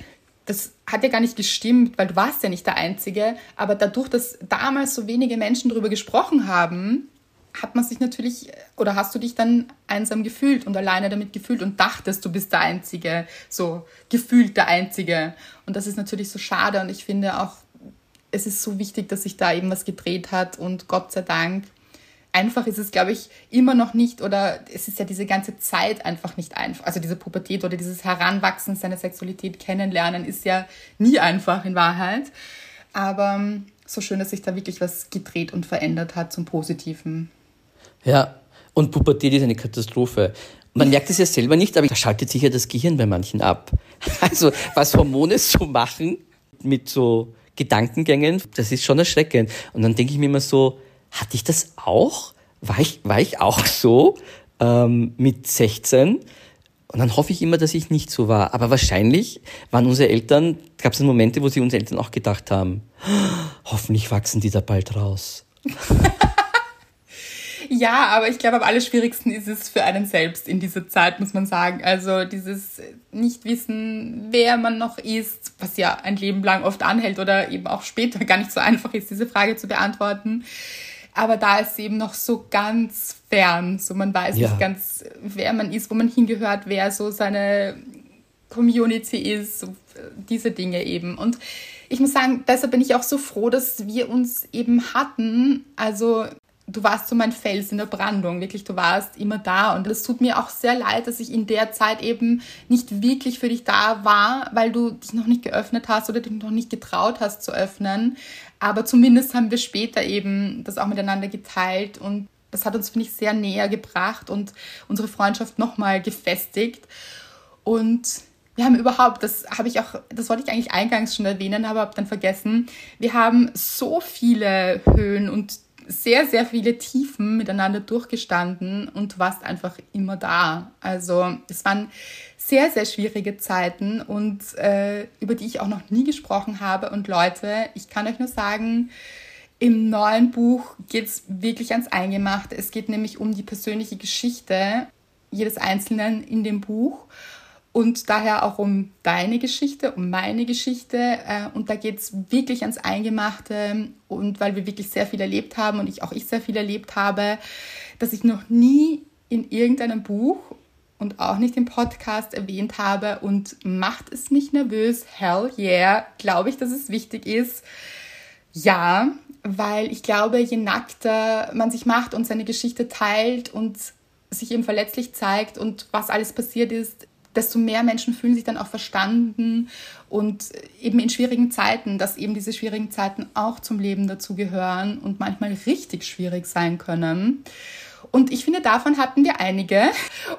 [SPEAKER 2] das hat ja gar nicht gestimmt, weil du warst ja nicht der Einzige, aber dadurch, dass damals so wenige Menschen darüber gesprochen haben, hat man sich natürlich oder hast du dich dann einsam gefühlt und alleine damit gefühlt und dachtest, du bist der Einzige, so gefühlt der Einzige. Und das ist natürlich so schade und ich finde auch, es ist so wichtig, dass sich da eben was gedreht hat und Gott sei Dank. Einfach ist es, glaube ich, immer noch nicht oder es ist ja diese ganze Zeit einfach nicht einfach. Also diese Pubertät oder dieses Heranwachsen, seine Sexualität kennenlernen ist ja nie einfach in Wahrheit. Aber so schön, dass sich da wirklich was gedreht und verändert hat zum Positiven.
[SPEAKER 3] Ja, und Pubertät ist eine Katastrophe. Man merkt es ja selber nicht, aber da schaltet sich ja das Gehirn bei manchen ab. Also, was Hormone so machen mit so Gedankengängen, das ist schon erschreckend. Und dann denke ich mir immer so, hatte ich das auch? War ich, war ich auch so ähm, mit 16? Und dann hoffe ich immer, dass ich nicht so war. Aber wahrscheinlich waren unsere Eltern, gab es Momente, wo sie unsere Eltern auch gedacht haben, hoffentlich wachsen die da bald raus.
[SPEAKER 2] Ja, aber ich glaube, am allerschwierigsten ist es für einen selbst in dieser Zeit, muss man sagen. Also dieses Nichtwissen, wer man noch ist, was ja ein Leben lang oft anhält oder eben auch später gar nicht so einfach ist, diese Frage zu beantworten. Aber da ist eben noch so ganz fern, so man weiß ja. nicht ganz, wer man ist, wo man hingehört, wer so seine Community ist, so diese Dinge eben. Und ich muss sagen, deshalb bin ich auch so froh, dass wir uns eben hatten. Also du warst so mein Fels in der Brandung, wirklich, du warst immer da und es tut mir auch sehr leid, dass ich in der Zeit eben nicht wirklich für dich da war, weil du dich noch nicht geöffnet hast oder dich noch nicht getraut hast zu öffnen. Aber zumindest haben wir später eben das auch miteinander geteilt und das hat uns, finde ich, sehr näher gebracht und unsere Freundschaft nochmal gefestigt. Und wir haben überhaupt, das habe ich auch, das wollte ich eigentlich eingangs schon erwähnen, aber habe dann vergessen, wir haben so viele Höhen und sehr, sehr viele Tiefen miteinander durchgestanden und du warst einfach immer da. Also es waren sehr, sehr schwierige Zeiten und äh, über die ich auch noch nie gesprochen habe. Und Leute, ich kann euch nur sagen, im neuen Buch geht es wirklich ans Eingemachte. Es geht nämlich um die persönliche Geschichte jedes Einzelnen in dem Buch und daher auch um deine Geschichte, um meine Geschichte. Äh, und da geht es wirklich ans Eingemachte und weil wir wirklich sehr viel erlebt haben und ich auch ich sehr viel erlebt habe, dass ich noch nie in irgendeinem Buch und auch nicht im Podcast erwähnt habe und macht es mich nervös? Hell yeah, glaube ich, dass es wichtig ist. Ja, weil ich glaube, je nackter man sich macht und seine Geschichte teilt und sich eben verletzlich zeigt und was alles passiert ist, desto mehr Menschen fühlen sich dann auch verstanden und eben in schwierigen Zeiten, dass eben diese schwierigen Zeiten auch zum Leben dazugehören und manchmal richtig schwierig sein können. Und ich finde, davon hatten wir einige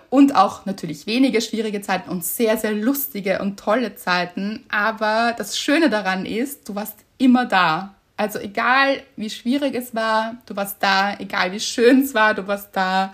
[SPEAKER 2] und auch natürlich wenige schwierige Zeiten und sehr, sehr lustige und tolle Zeiten. Aber das Schöne daran ist, du warst immer da. Also egal wie schwierig es war, du warst da, egal wie schön es war, du warst da.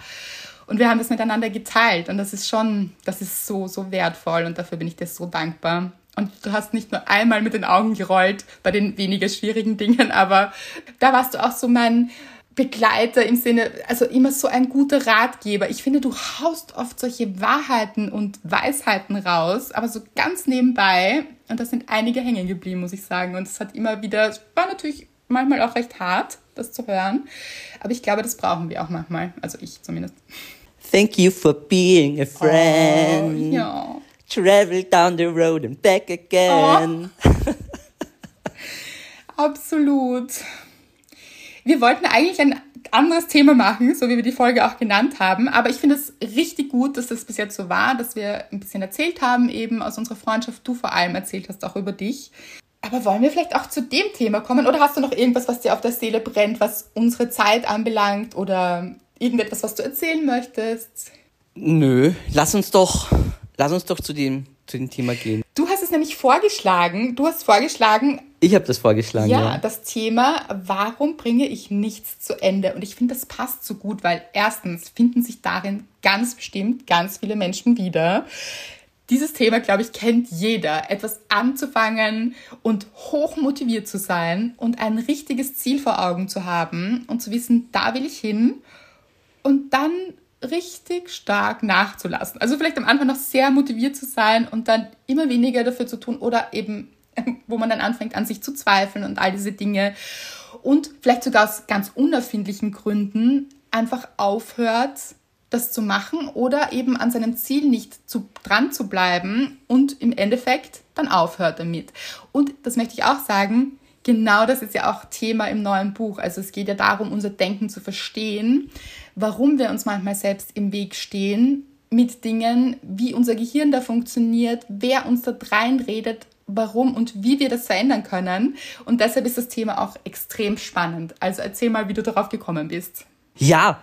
[SPEAKER 2] Und wir haben das miteinander geteilt und das ist schon, das ist so, so wertvoll und dafür bin ich dir so dankbar. Und du hast nicht nur einmal mit den Augen gerollt bei den weniger schwierigen Dingen, aber da warst du auch so mein Begleiter im Sinne, also immer so ein guter Ratgeber. Ich finde, du haust oft solche Wahrheiten und Weisheiten raus, aber so ganz nebenbei. Und da sind einige hängen geblieben, muss ich sagen. Und es hat immer wieder, war natürlich manchmal auch recht hart, das zu hören. Aber ich glaube, das brauchen wir auch manchmal. Also ich zumindest.
[SPEAKER 3] Thank you for being a friend.
[SPEAKER 2] Oh, ja.
[SPEAKER 3] Travel down the road and back again.
[SPEAKER 2] Oh. Absolut. Wir wollten eigentlich ein anderes Thema machen, so wie wir die Folge auch genannt haben. Aber ich finde es richtig gut, dass das bis jetzt so war, dass wir ein bisschen erzählt haben, eben aus unserer Freundschaft. Du vor allem erzählt hast auch über dich. Aber wollen wir vielleicht auch zu dem Thema kommen? Oder hast du noch irgendwas, was dir auf der Seele brennt, was unsere Zeit anbelangt? Oder irgendetwas, was du erzählen möchtest?
[SPEAKER 3] Nö, lass uns doch, lass uns doch zu dem, zu dem Thema gehen.
[SPEAKER 2] Du hast es nämlich vorgeschlagen. Du hast vorgeschlagen.
[SPEAKER 3] Ich habe das vorgeschlagen.
[SPEAKER 2] Ja,
[SPEAKER 3] Ja,
[SPEAKER 2] das Thema, warum bringe ich nichts zu Ende? Und ich finde, das passt so gut, weil erstens finden sich darin ganz bestimmt ganz viele Menschen wieder. Dieses Thema, glaube ich, kennt jeder. Etwas anzufangen und hoch motiviert zu sein und ein richtiges Ziel vor Augen zu haben und zu wissen, da will ich hin und dann richtig stark nachzulassen. Also vielleicht am Anfang noch sehr motiviert zu sein und dann immer weniger dafür zu tun oder eben, wo man dann anfängt an sich zu zweifeln und all diese Dinge und vielleicht sogar aus ganz unerfindlichen Gründen einfach aufhört, das zu machen oder eben an seinem Ziel nicht zu, dran zu bleiben und im Endeffekt dann aufhört damit. Und das möchte ich auch sagen, genau das ist ja auch Thema im neuen Buch. Also es geht ja darum, unser Denken zu verstehen, warum wir uns manchmal selbst im Weg stehen mit Dingen, wie unser Gehirn da funktioniert, wer uns da reinredet, warum und wie wir das verändern können. Und deshalb ist das Thema auch extrem spannend. Also erzähl mal, wie du darauf gekommen bist.
[SPEAKER 3] ja.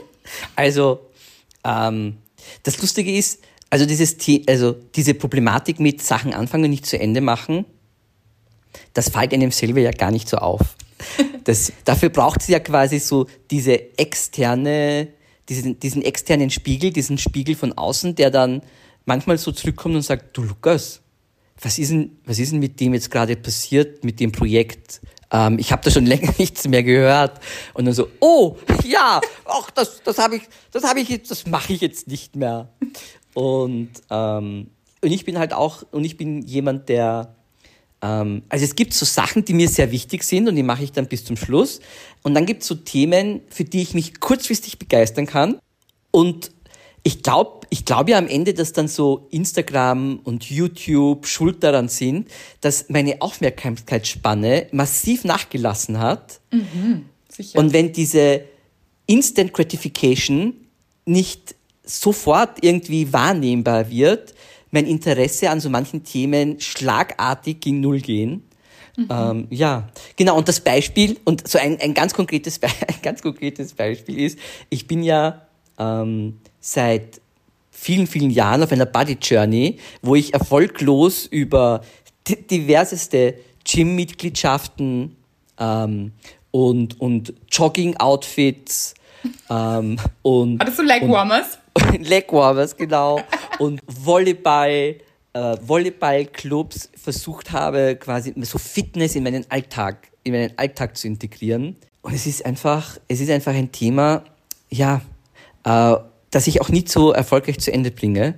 [SPEAKER 3] also ähm, das Lustige ist, also dieses, also diese Problematik mit Sachen anfangen und nicht zu Ende machen, das fällt einem selber ja gar nicht so auf. Das, dafür braucht es ja quasi so diese externe, diesen, diesen externen Spiegel, diesen Spiegel von außen, der dann manchmal so zurückkommt und sagt, du Lukas, was ist denn, was ist denn mit dem jetzt gerade passiert, mit dem Projekt? Ähm, ich habe da schon länger nichts mehr gehört. Und dann so, oh, ja, ach, das, das habe ich, das habe ich jetzt, das mache ich jetzt nicht mehr. Und, ähm, und ich bin halt auch, und ich bin jemand, der, also es gibt so Sachen, die mir sehr wichtig sind und die mache ich dann bis zum Schluss. Und dann gibt es so Themen, für die ich mich kurzfristig begeistern kann. Und ich glaube ich glaub ja am Ende, dass dann so Instagram und YouTube schuld daran sind, dass meine Aufmerksamkeitsspanne massiv nachgelassen hat.
[SPEAKER 2] Sicher.
[SPEAKER 3] Und wenn diese Instant Gratification nicht sofort irgendwie wahrnehmbar wird, mein Interesse an so manchen Themen schlagartig gegen Null gehen. Ähm, ja, genau. Und das Beispiel, und so ein, ein, ganz konkretes, Be ein ganz konkretes Beispiel ist, ich bin ja ähm, seit vielen, vielen Jahren auf einer Body Journey, wo ich erfolglos über diverseste Gym-Mitgliedschaften ähm, und, und Jogging-Outfits ähm, und...
[SPEAKER 2] Hattest du Legwarmers?
[SPEAKER 3] Legwarmers, genau. und Volleyball, äh, Volleyballclubs versucht habe, quasi so Fitness in meinen Alltag, in meinen Alltag zu integrieren. Und es ist einfach, es ist einfach ein Thema, ja, äh, das ich auch nicht so erfolgreich zu Ende bringe.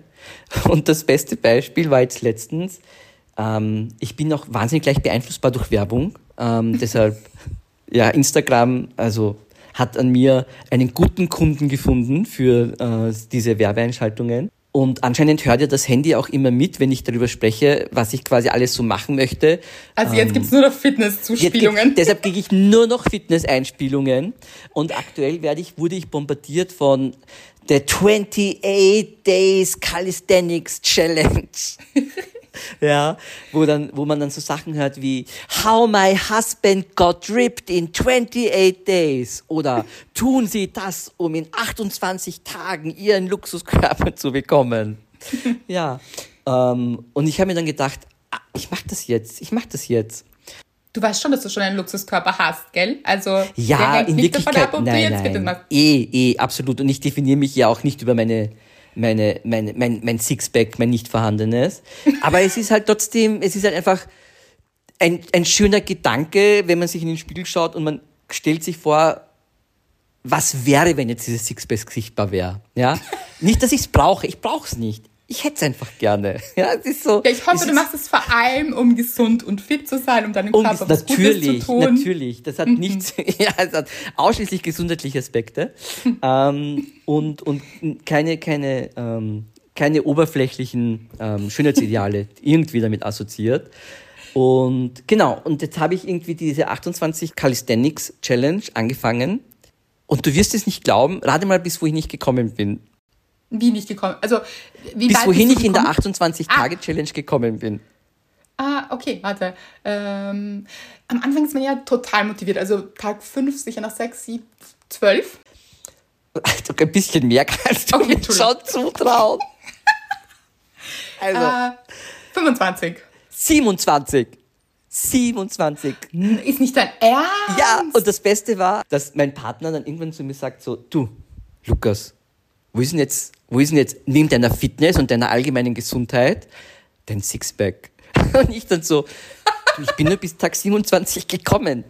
[SPEAKER 3] Und das beste Beispiel war jetzt letztens, ähm, ich bin auch wahnsinnig gleich beeinflussbar durch Werbung. Ähm, deshalb, ja, Instagram, also hat an mir einen guten Kunden gefunden für äh, diese Werbeeinschaltungen. Und anscheinend hört ja das Handy auch immer mit, wenn ich darüber spreche, was ich quasi alles so machen möchte.
[SPEAKER 2] Also jetzt ähm, gibt's nur noch Fitness-Zuspielungen.
[SPEAKER 3] Deshalb kriege ich nur noch Fitness-Einspielungen. Und aktuell werde ich, wurde ich bombardiert von der 28 Days Calisthenics Challenge. ja, wo dann, wo man dann so Sachen hört wie How my husband got ripped in 28 days oder tun Sie das, um in 28 Tagen Ihren Luxuskörper zu bekommen. ja, ähm, und ich habe mir dann gedacht, ah, ich mach das jetzt, ich mach das jetzt.
[SPEAKER 2] Du weißt schon, dass du schon einen Luxuskörper hast, gell? Also
[SPEAKER 3] ja, in Wirklichkeit, ab, nein, nein, eh, eh, absolut. Und ich definiere mich ja auch nicht über meine meine, meine, mein, mein Sixpack, mein nicht vorhandenes. Aber es ist halt trotzdem, es ist halt einfach ein, ein schöner Gedanke, wenn man sich in den Spiegel schaut und man stellt sich vor, was wäre, wenn jetzt dieses Sixpack sichtbar wäre. Ja? Nicht, dass ich es brauche, ich brauche es nicht ich hätte es einfach gerne. Ja, es ist so.
[SPEAKER 2] Ja, ich hoffe, du machst es vor allem, um gesund und fit zu sein, um deinem um Körper was
[SPEAKER 3] natürlich,
[SPEAKER 2] Gutes zu tun.
[SPEAKER 3] Natürlich, das hat mhm. nichts, ja, es hat ausschließlich gesundheitliche Aspekte ähm, und und keine keine ähm, keine oberflächlichen ähm, Schönheitsideale irgendwie damit assoziiert. Und genau, und jetzt habe ich irgendwie diese 28 Calisthenics Challenge angefangen. Und du wirst es nicht glauben, rate mal, bis wo ich nicht gekommen bin.
[SPEAKER 2] Wie nicht gekommen? Also, wie
[SPEAKER 3] Bis wohin ich in der 28-Tage-Challenge ah. gekommen bin.
[SPEAKER 2] Ah, okay, warte. Ähm, am Anfang ist man ja total motiviert. Also Tag 5, sicher nach 6, 7, 12.
[SPEAKER 3] Ein bisschen mehr kannst du okay, mir schon zutrauen.
[SPEAKER 2] also. Äh, 25.
[SPEAKER 3] 27. 27.
[SPEAKER 2] Ist nicht dein Ernst?
[SPEAKER 3] Ja, und das Beste war, dass mein Partner dann irgendwann zu mir sagt so, du, Lukas, wo ist denn jetzt, wo ist denn jetzt neben deiner Fitness und deiner allgemeinen Gesundheit dein Sixpack? Und ich dann so, ich bin nur bis Tag 27 gekommen.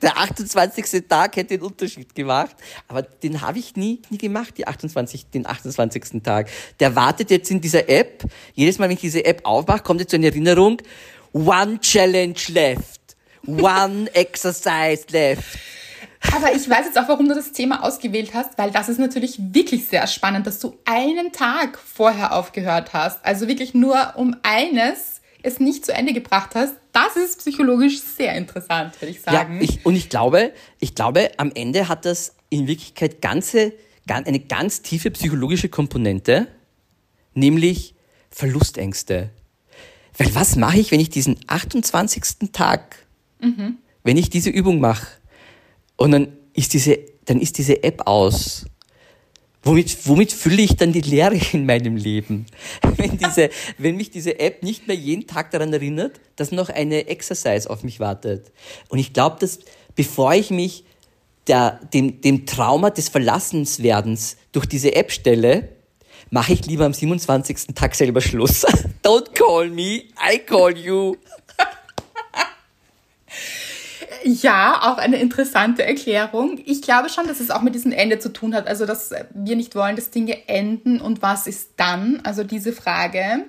[SPEAKER 3] Der 28. Tag hätte den Unterschied gemacht, aber den habe ich nie, nie gemacht, die 28, den 28. Tag. Der wartet jetzt in dieser App. Jedes Mal, wenn ich diese App aufmache, kommt jetzt so eine Erinnerung. One challenge left. One exercise left.
[SPEAKER 2] Aber ich weiß jetzt auch, warum du das Thema ausgewählt hast, weil das ist natürlich wirklich sehr spannend, dass du einen Tag vorher aufgehört hast. Also wirklich nur um eines es nicht zu Ende gebracht hast. Das ist psychologisch sehr interessant, würde ich sagen.
[SPEAKER 3] Ja, ich, und ich glaube, ich glaube, am Ende hat das in Wirklichkeit ganze, eine ganz tiefe psychologische Komponente, nämlich Verlustängste. Weil was mache ich, wenn ich diesen 28. Tag, mhm. wenn ich diese Übung mache, und dann ist diese, dann ist diese App aus. Womit, womit fülle ich dann die Leere in meinem Leben? Wenn, diese, wenn mich diese App nicht mehr jeden Tag daran erinnert, dass noch eine Exercise auf mich wartet. Und ich glaube, dass bevor ich mich der, dem, dem Trauma des Verlassenswerdens durch diese App stelle, mache ich lieber am 27. Tag selber Schluss. Don't call me, I call you.
[SPEAKER 2] Ja, auch eine interessante Erklärung. Ich glaube schon, dass es auch mit diesem Ende zu tun hat. Also, dass wir nicht wollen, dass Dinge enden und was ist dann? Also diese Frage.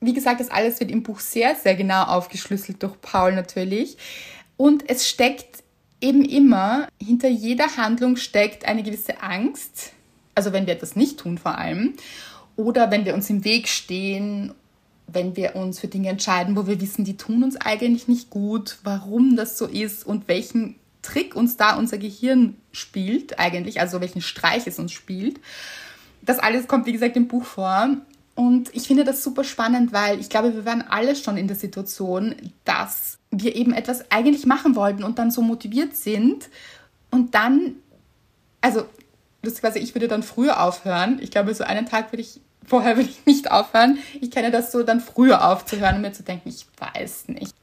[SPEAKER 2] Wie gesagt, das alles wird im Buch sehr, sehr genau aufgeschlüsselt durch Paul natürlich. Und es steckt eben immer, hinter jeder Handlung steckt eine gewisse Angst. Also wenn wir etwas nicht tun vor allem. Oder wenn wir uns im Weg stehen wenn wir uns für Dinge entscheiden, wo wir wissen, die tun uns eigentlich nicht gut, warum das so ist und welchen Trick uns da unser Gehirn spielt, eigentlich, also welchen Streich es uns spielt. Das alles kommt, wie gesagt, im Buch vor. Und ich finde das super spannend, weil ich glaube, wir waren alle schon in der Situation, dass wir eben etwas eigentlich machen wollten und dann so motiviert sind und dann, also Lustigerweise, ich würde dann früher aufhören. Ich glaube, so einen Tag würde ich, vorher würde ich nicht aufhören. Ich kenne das so, dann früher aufzuhören und mir zu denken, ich weiß nicht.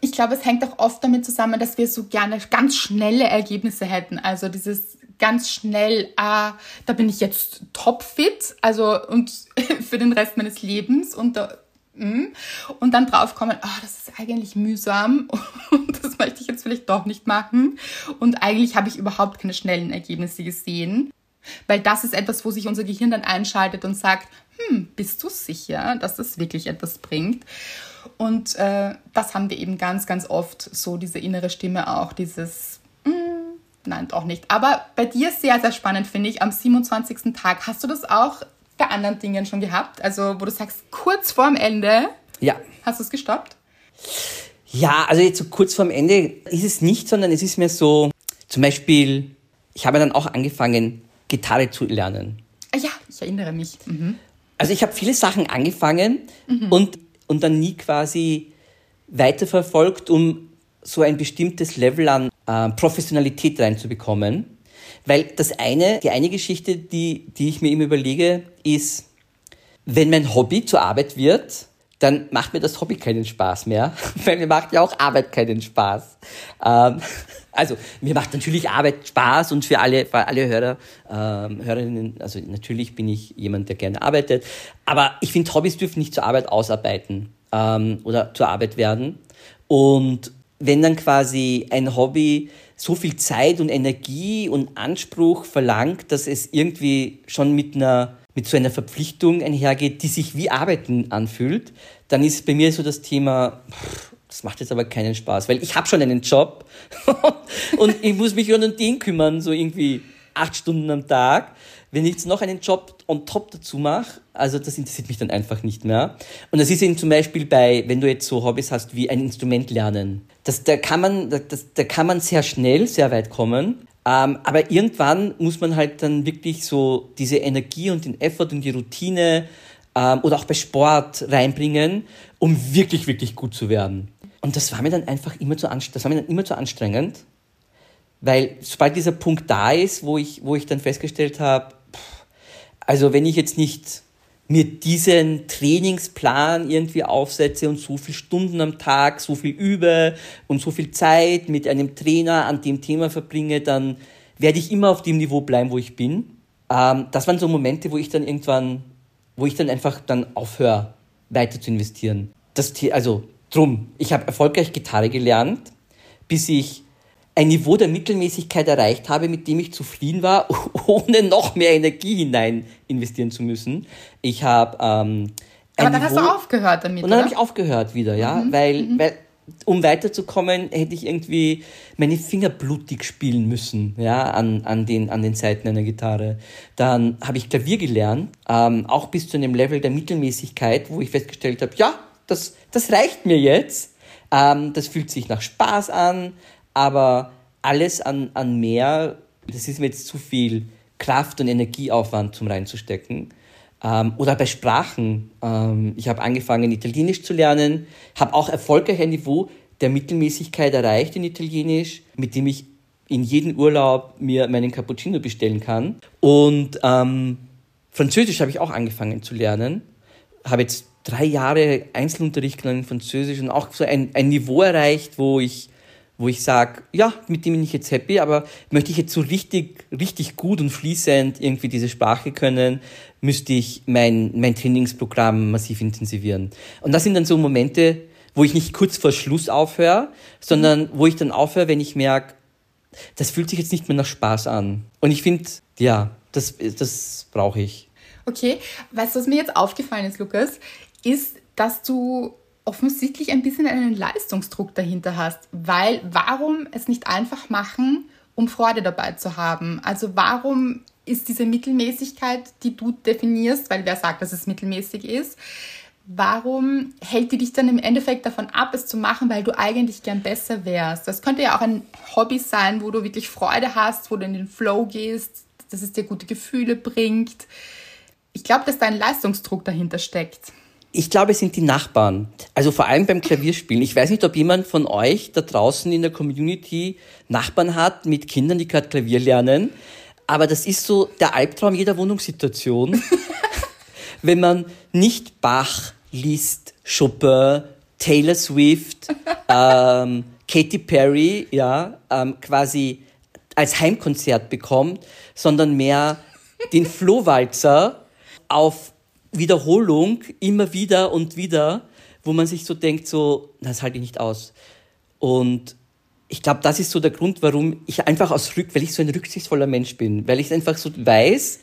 [SPEAKER 2] Ich glaube, es hängt auch oft damit zusammen, dass wir so gerne ganz schnelle Ergebnisse hätten. Also dieses ganz schnell, ah, da bin ich jetzt topfit, also und für den Rest meines Lebens und da, mm, und dann draufkommen, ah, das ist eigentlich mühsam und das möchte ich jetzt vielleicht doch nicht machen und eigentlich habe ich überhaupt keine schnellen Ergebnisse gesehen. Weil das ist etwas, wo sich unser Gehirn dann einschaltet und sagt, hm, bist du sicher, dass das wirklich etwas bringt? Und äh, das haben wir eben ganz, ganz oft, so diese innere Stimme auch, dieses, mm, nein, doch nicht. Aber bei dir sehr, sehr spannend, finde ich, am 27. Tag. Hast du das auch bei anderen Dingen schon gehabt? Also, wo du sagst, kurz vorm Ende,
[SPEAKER 3] Ja.
[SPEAKER 2] hast du es gestoppt?
[SPEAKER 3] Ja, also jetzt so kurz vorm Ende ist es nicht, sondern es ist mir so, zum Beispiel, ich habe dann auch angefangen, Gitarre zu lernen.
[SPEAKER 2] Ah ja, ich erinnere mich. Mhm.
[SPEAKER 3] Also ich habe viele Sachen angefangen und, und dann nie quasi weiterverfolgt, um so ein bestimmtes Level an äh, Professionalität reinzubekommen. Weil das eine, die eine Geschichte, die, die ich mir immer überlege, ist, wenn mein Hobby zur Arbeit wird, dann macht mir das Hobby keinen Spaß mehr, weil mir macht ja auch Arbeit keinen Spaß. Ähm, also mir macht natürlich Arbeit Spaß und für alle, für alle Hörer, ähm, Hörerinnen, also natürlich bin ich jemand, der gerne arbeitet, aber ich finde, Hobbys dürfen nicht zur Arbeit ausarbeiten ähm, oder zur Arbeit werden. Und wenn dann quasi ein Hobby so viel Zeit und Energie und Anspruch verlangt, dass es irgendwie schon mit einer mit so einer Verpflichtung einhergeht, die sich wie Arbeiten anfühlt, dann ist bei mir so das Thema, das macht jetzt aber keinen Spaß, weil ich habe schon einen Job und ich muss mich um den kümmern, so irgendwie acht Stunden am Tag. Wenn ich jetzt noch einen Job on top dazu mache, also das interessiert mich dann einfach nicht mehr. Und das ist eben zum Beispiel bei, wenn du jetzt so Hobbys hast wie ein Instrument lernen. Das, da, kann man, das, da kann man sehr schnell, sehr weit kommen. Ähm, aber irgendwann muss man halt dann wirklich so diese Energie und den Effort und die Routine ähm, oder auch bei Sport reinbringen, um wirklich, wirklich gut zu werden. Und das war mir dann einfach immer zu, das war mir dann immer zu anstrengend. Weil sobald dieser Punkt da ist, wo ich, wo ich dann festgestellt habe, also wenn ich jetzt nicht mir diesen Trainingsplan irgendwie aufsetze und so viele Stunden am Tag, so viel übe und so viel Zeit mit einem Trainer an dem Thema verbringe, dann werde ich immer auf dem Niveau bleiben, wo ich bin. Ähm, das waren so Momente, wo ich dann irgendwann, wo ich dann einfach dann aufhöre, weiter zu investieren. Das, also drum, ich habe erfolgreich Gitarre gelernt, bis ich ein Niveau der Mittelmäßigkeit erreicht habe, mit dem ich zufrieden war, ohne noch mehr Energie hinein investieren zu müssen. Ich habe ähm,
[SPEAKER 2] Aber dann hast du
[SPEAKER 3] Niveau-
[SPEAKER 2] aufgehört damit,
[SPEAKER 3] und dann habe ich aufgehört wieder, ja, weil, weil um weiterzukommen, hätte ich irgendwie meine Finger blutig spielen müssen, ja, an, an, den, an den Seiten einer Gitarre. Dann habe ich Klavier gelernt, ähm, auch bis zu einem Level der Mittelmäßigkeit, wo ich festgestellt habe, ja, das, das reicht mir jetzt. Ähm, das fühlt sich nach Spaß an, aber alles an, an mehr, das ist mir jetzt zu viel Kraft und Energieaufwand zum reinzustecken. Ähm, oder bei Sprachen. Ähm, ich habe angefangen, Italienisch zu lernen, habe auch erfolgreich ein Niveau der Mittelmäßigkeit erreicht in Italienisch, mit dem ich in jedem Urlaub mir meinen Cappuccino bestellen kann. Und ähm, Französisch habe ich auch angefangen zu lernen. Habe jetzt drei Jahre Einzelunterricht genommen in Französisch und auch so ein, ein Niveau erreicht, wo ich wo ich sage, ja, mit dem bin ich jetzt happy, aber möchte ich jetzt so richtig, richtig gut und fließend irgendwie diese Sprache können, müsste ich mein, mein Trainingsprogramm massiv intensivieren. Und das sind dann so Momente, wo ich nicht kurz vor Schluss aufhöre, sondern wo ich dann aufhöre, wenn ich merke, das fühlt sich jetzt nicht mehr nach Spaß an. Und ich finde, ja, das, das brauche ich.
[SPEAKER 2] Okay, weißt du, was mir jetzt aufgefallen ist, Lukas, ist, dass du offensichtlich ein bisschen einen Leistungsdruck dahinter hast, weil warum es nicht einfach machen, um Freude dabei zu haben? Also warum ist diese Mittelmäßigkeit, die du definierst, weil wer sagt, dass es mittelmäßig ist, warum hält die dich dann im Endeffekt davon ab, es zu machen, weil du eigentlich gern besser wärst? Das könnte ja auch ein Hobby sein, wo du wirklich Freude hast, wo du in den Flow gehst, dass es dir gute Gefühle bringt. Ich glaube, dass da ein Leistungsdruck dahinter steckt.
[SPEAKER 3] Ich glaube, es sind die Nachbarn. Also vor allem beim Klavierspielen. Ich weiß nicht, ob jemand von euch da draußen in der Community Nachbarn hat mit Kindern, die gerade Klavier lernen. aber das ist so der Albtraum jeder Wohnungssituation. Wenn man nicht Bach liest, Chopin, Taylor Swift, ähm, Katy Perry, ja, ähm, quasi als Heimkonzert bekommt, sondern mehr den Flohwalzer auf Wiederholung immer wieder und wieder, wo man sich so denkt, so, das halte ich nicht aus. Und ich glaube, das ist so der Grund, warum ich einfach aus Rück, weil ich so ein rücksichtsvoller Mensch bin, weil ich einfach so weiß,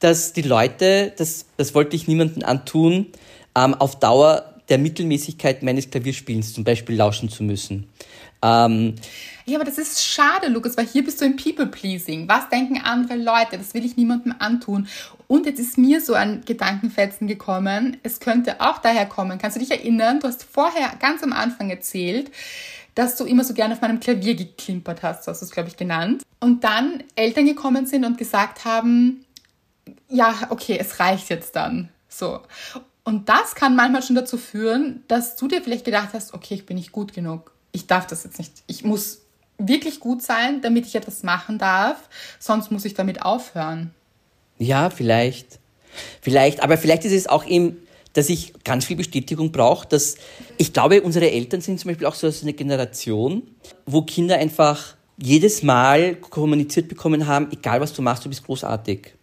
[SPEAKER 3] dass die Leute, das, das wollte ich niemandem antun, ähm, auf Dauer der Mittelmäßigkeit meines Klavierspielens zum Beispiel lauschen zu müssen. Ähm,
[SPEAKER 2] ja, aber das ist schade, Lukas, weil hier bist du im People-Pleasing. Was denken andere Leute? Das will ich niemandem antun. Und jetzt ist mir so ein Gedankenfetzen gekommen. Es könnte auch daher kommen. Kannst du dich erinnern? Du hast vorher ganz am Anfang erzählt, dass du immer so gerne auf meinem Klavier geklimpert hast, so hast du es, glaube ich, genannt. Und dann Eltern gekommen sind und gesagt haben, ja, okay, es reicht jetzt dann. So. Und das kann manchmal schon dazu führen, dass du dir vielleicht gedacht hast, okay, ich bin nicht gut genug. Ich darf das jetzt nicht. Ich muss wirklich gut sein, damit ich etwas machen darf. Sonst muss ich damit aufhören.
[SPEAKER 3] Ja, vielleicht. Vielleicht, aber vielleicht ist es auch eben, dass ich ganz viel Bestätigung brauche, dass ich glaube, unsere Eltern sind zum Beispiel auch so eine Generation, wo Kinder einfach jedes Mal kommuniziert bekommen haben, egal was du machst, du bist großartig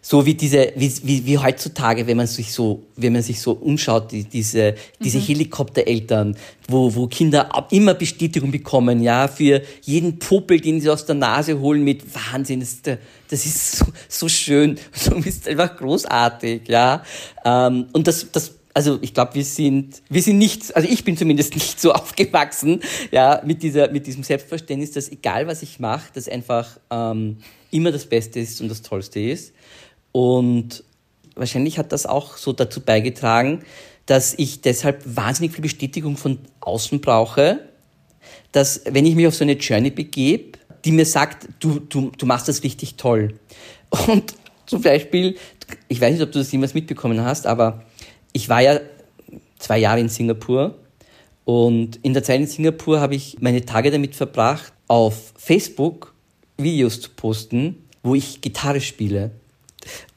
[SPEAKER 3] so wie diese, wie, wie, wie heutzutage, wenn man sich so, wenn man sich so umschaut, die, diese, diese mhm. Helikoptereltern, wo, wo Kinder immer Bestätigung bekommen, ja, für jeden Popel, den sie aus der Nase holen mit Wahnsinn, das, das ist so, so schön, du bist einfach großartig, ja. Ähm, und das, das, also ich glaube, wir sind, wir sind nicht, also ich bin zumindest nicht so aufgewachsen, ja, mit dieser, mit diesem Selbstverständnis, dass egal was ich mache, das einfach ähm, immer das Beste ist und das Tollste ist. Und wahrscheinlich hat das auch so dazu beigetragen, dass ich deshalb wahnsinnig viel Bestätigung von außen brauche, dass wenn ich mich auf so eine Journey begebe, die mir sagt, du, du, du machst das richtig toll. Und zum Beispiel, ich weiß nicht, ob du das jemals mitbekommen hast, aber ich war ja zwei Jahre in Singapur und in der Zeit in Singapur habe ich meine Tage damit verbracht, auf Facebook Videos zu posten, wo ich Gitarre spiele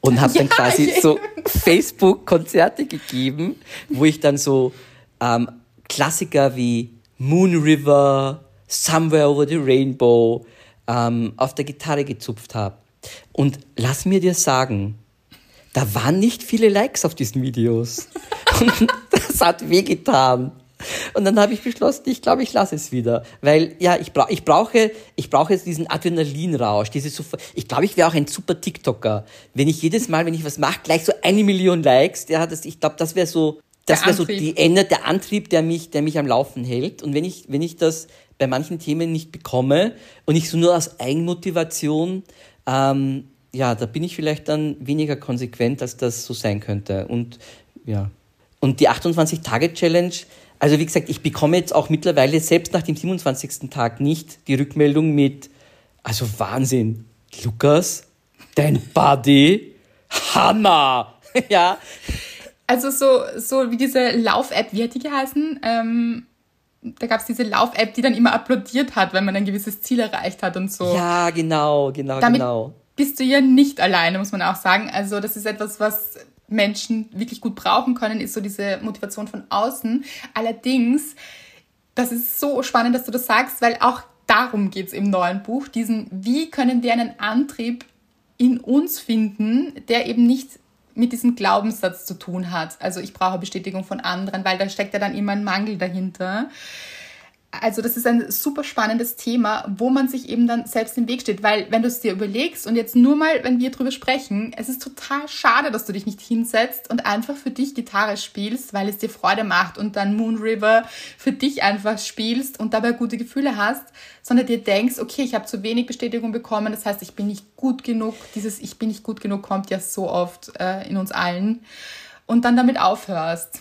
[SPEAKER 3] und habe dann quasi ja. so Facebook-Konzerte gegeben, wo ich dann so ähm, Klassiker wie Moon River, Somewhere Over the Rainbow ähm, auf der Gitarre gezupft habe. Und lass mir dir sagen, da waren nicht viele Likes auf diesen Videos. Und das hat wehgetan. Und dann habe ich beschlossen, ich glaube, ich lasse es wieder. Weil, ja, ich, bra ich, brauche, ich brauche jetzt diesen Adrenalinrausch. Diese ich glaube, ich wäre auch ein super TikToker. Wenn ich jedes Mal, wenn ich was mache, gleich so eine Million Likes, ja, das, ich glaube, das wäre so, das wäre so die Ende, der Antrieb, der mich, der mich am Laufen hält. Und wenn ich, wenn ich das bei manchen Themen nicht bekomme und ich so nur aus Eigenmotivation, ähm, ja, da bin ich vielleicht dann weniger konsequent, als das so sein könnte. Und ja. Und die 28-Tage-Challenge, also wie gesagt, ich bekomme jetzt auch mittlerweile selbst nach dem 27. Tag nicht die Rückmeldung mit, also Wahnsinn, Lukas, dein Body, Hammer, ja.
[SPEAKER 2] Also so, so wie diese Lauf-App, wie hat die geheißen? Ähm, da gab es diese Lauf-App, die dann immer applaudiert hat, wenn man ein gewisses Ziel erreicht hat und so.
[SPEAKER 3] Ja, genau, genau,
[SPEAKER 2] Damit
[SPEAKER 3] genau.
[SPEAKER 2] Bist du ja nicht alleine, muss man auch sagen. Also das ist etwas, was Menschen wirklich gut brauchen können, ist so diese Motivation von außen. Allerdings, das ist so spannend, dass du das sagst, weil auch darum geht es im neuen Buch, diesen, wie können wir einen Antrieb in uns finden, der eben nicht mit diesem Glaubenssatz zu tun hat. Also ich brauche Bestätigung von anderen, weil da steckt ja dann immer ein Mangel dahinter. Also das ist ein super spannendes Thema, wo man sich eben dann selbst im Weg steht, weil wenn du es dir überlegst und jetzt nur mal, wenn wir drüber sprechen, es ist total schade, dass du dich nicht hinsetzt und einfach für dich Gitarre spielst, weil es dir Freude macht und dann Moon River für dich einfach spielst und dabei gute Gefühle hast, sondern dir denkst, okay, ich habe zu wenig Bestätigung bekommen, das heißt, ich bin nicht gut genug. Dieses Ich bin nicht gut genug kommt ja so oft äh, in uns allen und dann damit aufhörst.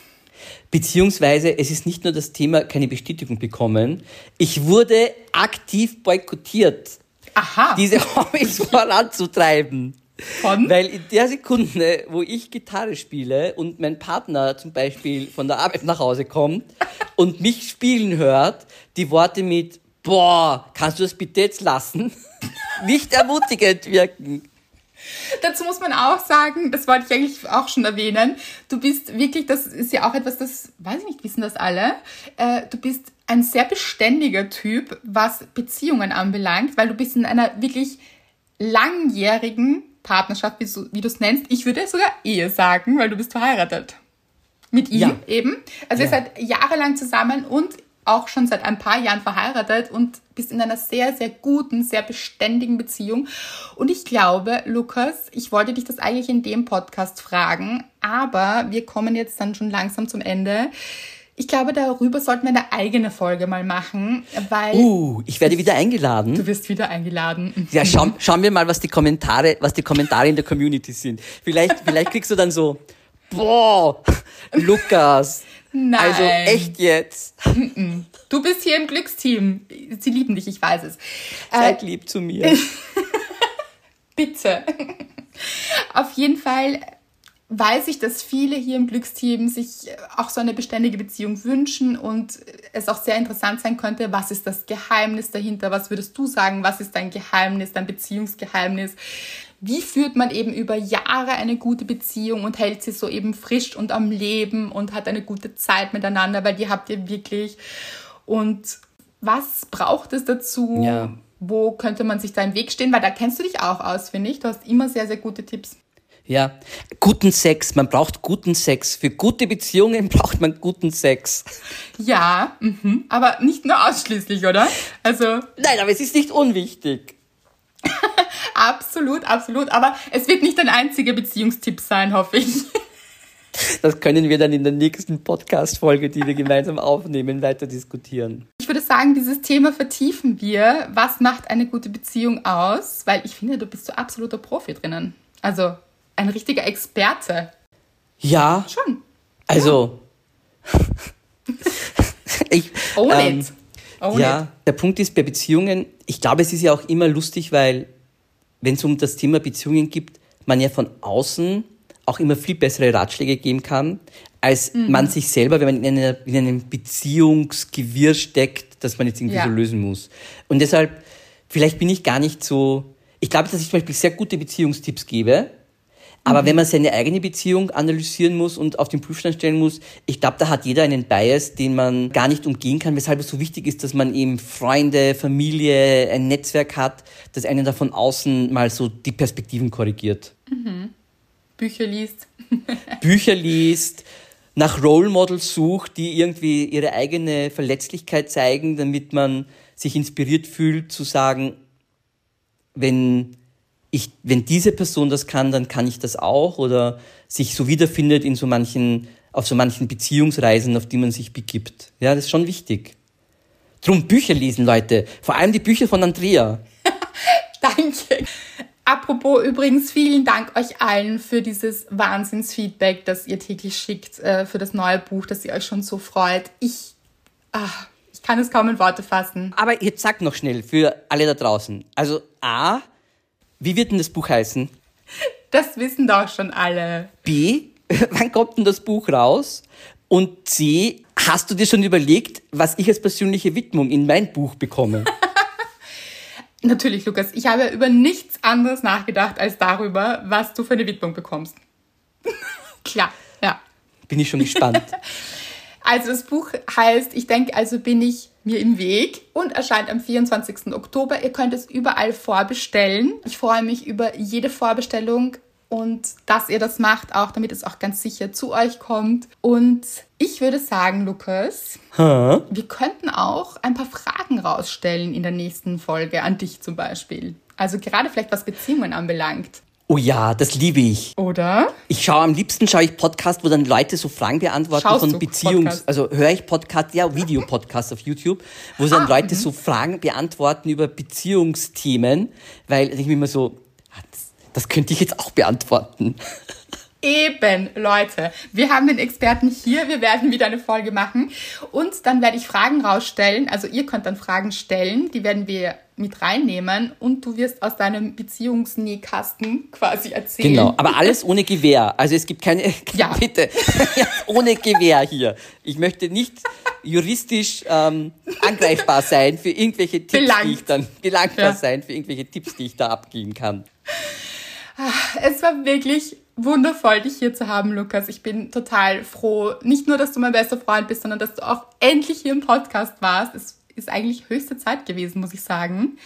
[SPEAKER 3] Beziehungsweise es ist nicht nur das Thema keine Bestätigung bekommen, ich wurde aktiv boykottiert,
[SPEAKER 2] Aha.
[SPEAKER 3] diese Hobbys voranzutreiben.
[SPEAKER 2] Von?
[SPEAKER 3] Weil in der Sekunde, wo ich Gitarre spiele und mein Partner zum Beispiel von der Arbeit nach Hause kommt und mich spielen hört, die Worte mit, boah, kannst du das bitte jetzt lassen? nicht ermutigend wirken.
[SPEAKER 2] Dazu muss man auch sagen, das wollte ich eigentlich auch schon erwähnen, du bist wirklich, das ist ja auch etwas, das, weiß ich nicht, wissen das alle, äh, du bist ein sehr beständiger Typ, was Beziehungen anbelangt, weil du bist in einer wirklich langjährigen Partnerschaft, wie du es nennst. Ich würde sogar Ehe sagen, weil du bist verheiratet. Mit ihm ja. eben. Also ja. ihr seid jahrelang zusammen und auch schon seit ein paar Jahren verheiratet und bist in einer sehr, sehr guten, sehr beständigen Beziehung. Und ich glaube, Lukas, ich wollte dich das eigentlich in dem Podcast fragen, aber wir kommen jetzt dann schon langsam zum Ende. Ich glaube, darüber sollten wir eine eigene Folge mal machen, weil.
[SPEAKER 3] Uh, ich werde wieder eingeladen.
[SPEAKER 2] Du wirst wieder eingeladen.
[SPEAKER 3] Ja, schau, schauen wir mal, was die Kommentare, was die Kommentare in der Community sind. Vielleicht, vielleicht kriegst du dann so, boah, Lukas. Nein. Also echt jetzt.
[SPEAKER 2] Du bist hier im Glücksteam. Sie lieben dich, ich weiß es.
[SPEAKER 3] Seid äh, lieb zu mir.
[SPEAKER 2] Bitte. Auf jeden Fall weiß ich, dass viele hier im Glücksteam sich auch so eine beständige Beziehung wünschen und es auch sehr interessant sein könnte, was ist das Geheimnis dahinter? Was würdest du sagen? Was ist dein Geheimnis, dein Beziehungsgeheimnis? Wie führt man eben über Jahre eine gute Beziehung und hält sie so eben frisch und am Leben und hat eine gute Zeit miteinander, weil die habt ihr wirklich. Und was braucht es dazu? Ja. Wo könnte man sich da im Weg stehen? Weil da kennst du dich auch aus, finde ich. Du hast immer sehr, sehr gute Tipps.
[SPEAKER 3] Ja, guten Sex. Man braucht guten Sex. Für gute Beziehungen braucht man guten Sex.
[SPEAKER 2] Ja, mhm. aber nicht nur ausschließlich, oder? Also.
[SPEAKER 3] Nein, aber es ist nicht unwichtig.
[SPEAKER 2] absolut, absolut. Aber es wird nicht ein einziger Beziehungstipp sein, hoffe ich.
[SPEAKER 3] Das können wir dann in der nächsten Podcast-Folge, die wir gemeinsam aufnehmen, weiter diskutieren.
[SPEAKER 2] Ich würde sagen, dieses Thema vertiefen wir. Was macht eine gute Beziehung aus? Weil ich finde, du bist so absoluter Profi drinnen. Also ein richtiger Experte.
[SPEAKER 3] Ja.
[SPEAKER 2] Schon.
[SPEAKER 3] Also. ich,
[SPEAKER 2] Own ähm, it.
[SPEAKER 3] Own ja, it. der Punkt ist bei Beziehungen, ich glaube, es ist ja auch immer lustig, weil wenn es um das Thema Beziehungen gibt, man ja von außen auch immer viel bessere Ratschläge geben kann, als mhm. man sich selber, wenn man in, einer, in einem Beziehungsgewirr steckt, dass man jetzt irgendwie ja. so lösen muss. Und deshalb, vielleicht bin ich gar nicht so, ich glaube, dass ich zum Beispiel sehr gute Beziehungstipps gebe, aber mhm. wenn man seine eigene Beziehung analysieren muss und auf den Prüfstand stellen muss, ich glaube, da hat jeder einen Bias, den man gar nicht umgehen kann, weshalb es so wichtig ist, dass man eben Freunde, Familie, ein Netzwerk hat, das einen da von außen mal so die Perspektiven korrigiert.
[SPEAKER 2] Mhm. Bücher liest.
[SPEAKER 3] Bücher liest, nach Role Models sucht, die irgendwie ihre eigene Verletzlichkeit zeigen, damit man sich inspiriert fühlt zu sagen, wenn ich, wenn diese Person das kann, dann kann ich das auch oder sich so wiederfindet in so manchen, auf so manchen Beziehungsreisen, auf die man sich begibt. Ja, das ist schon wichtig. Drum Bücher lesen, Leute. Vor allem die Bücher von Andrea.
[SPEAKER 2] Danke. Apropos übrigens, vielen Dank euch allen für dieses Wahnsinnsfeedback, das ihr täglich schickt äh, für das neue Buch, dass ihr euch schon so freut. Ich, ach, ich kann es kaum in Worte fassen.
[SPEAKER 3] Aber jetzt sagt noch schnell für alle da draußen. Also A, wie wird denn das Buch heißen?
[SPEAKER 2] Das wissen doch schon alle.
[SPEAKER 3] B, wann kommt denn das Buch raus? Und C, hast du dir schon überlegt, was ich als persönliche Widmung in mein Buch bekomme?
[SPEAKER 2] Natürlich, Lukas. Ich habe über nichts anderes nachgedacht als darüber, was du für eine Widmung bekommst. Klar, ja.
[SPEAKER 3] Bin ich schon gespannt.
[SPEAKER 2] also das Buch heißt, ich denke, also bin ich mir im Weg und erscheint am 24. Oktober. Ihr könnt es überall vorbestellen. Ich freue mich über jede Vorbestellung und dass ihr das macht, auch damit es auch ganz sicher zu euch kommt. Und ich würde sagen, Lukas,
[SPEAKER 3] huh?
[SPEAKER 2] wir könnten auch ein paar Fragen rausstellen in der nächsten Folge an dich zum Beispiel. Also gerade vielleicht was Beziehungen anbelangt.
[SPEAKER 3] Oh ja, das liebe ich.
[SPEAKER 2] Oder?
[SPEAKER 3] Ich schaue am liebsten schaue ich Podcast, wo dann Leute so Fragen beantworten Schaust von Beziehungs, Podcast? also höre ich Podcast, ja Videopodcast auf YouTube, wo dann ah, Leute mhm. so Fragen beantworten über Beziehungsthemen, weil ich mir immer so, ah, das könnte ich jetzt auch beantworten.
[SPEAKER 2] Eben, Leute. Wir haben den Experten hier. Wir werden wieder eine Folge machen. Und dann werde ich Fragen rausstellen. Also ihr könnt dann Fragen stellen. Die werden wir mit reinnehmen. Und du wirst aus deinem Beziehungsnähkasten quasi erzählen.
[SPEAKER 3] Genau, aber alles ohne Gewehr. Also es gibt keine, ja. bitte, ohne Gewehr hier. Ich möchte nicht juristisch ähm, angreifbar sein für irgendwelche Tipps,
[SPEAKER 2] Belangt.
[SPEAKER 3] die ich dann belangbar
[SPEAKER 2] Ja.
[SPEAKER 3] sein für irgendwelche Tipps, die ich da abgeben kann.
[SPEAKER 2] Es war wirklich wundervoll, dich hier zu haben, Lukas. Ich bin total froh. Nicht nur, dass du mein bester Freund bist, sondern dass du auch endlich hier im Podcast warst. Es ist eigentlich höchste Zeit gewesen, muss ich sagen.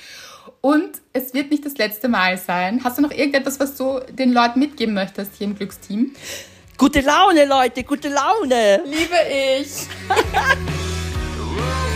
[SPEAKER 2] Und es wird nicht das letzte Mal sein. Hast du noch irgendetwas, was du den Leuten mitgeben möchtest hier im Glücksteam?
[SPEAKER 3] Gute Laune, Leute, gute Laune!
[SPEAKER 2] Liebe ich.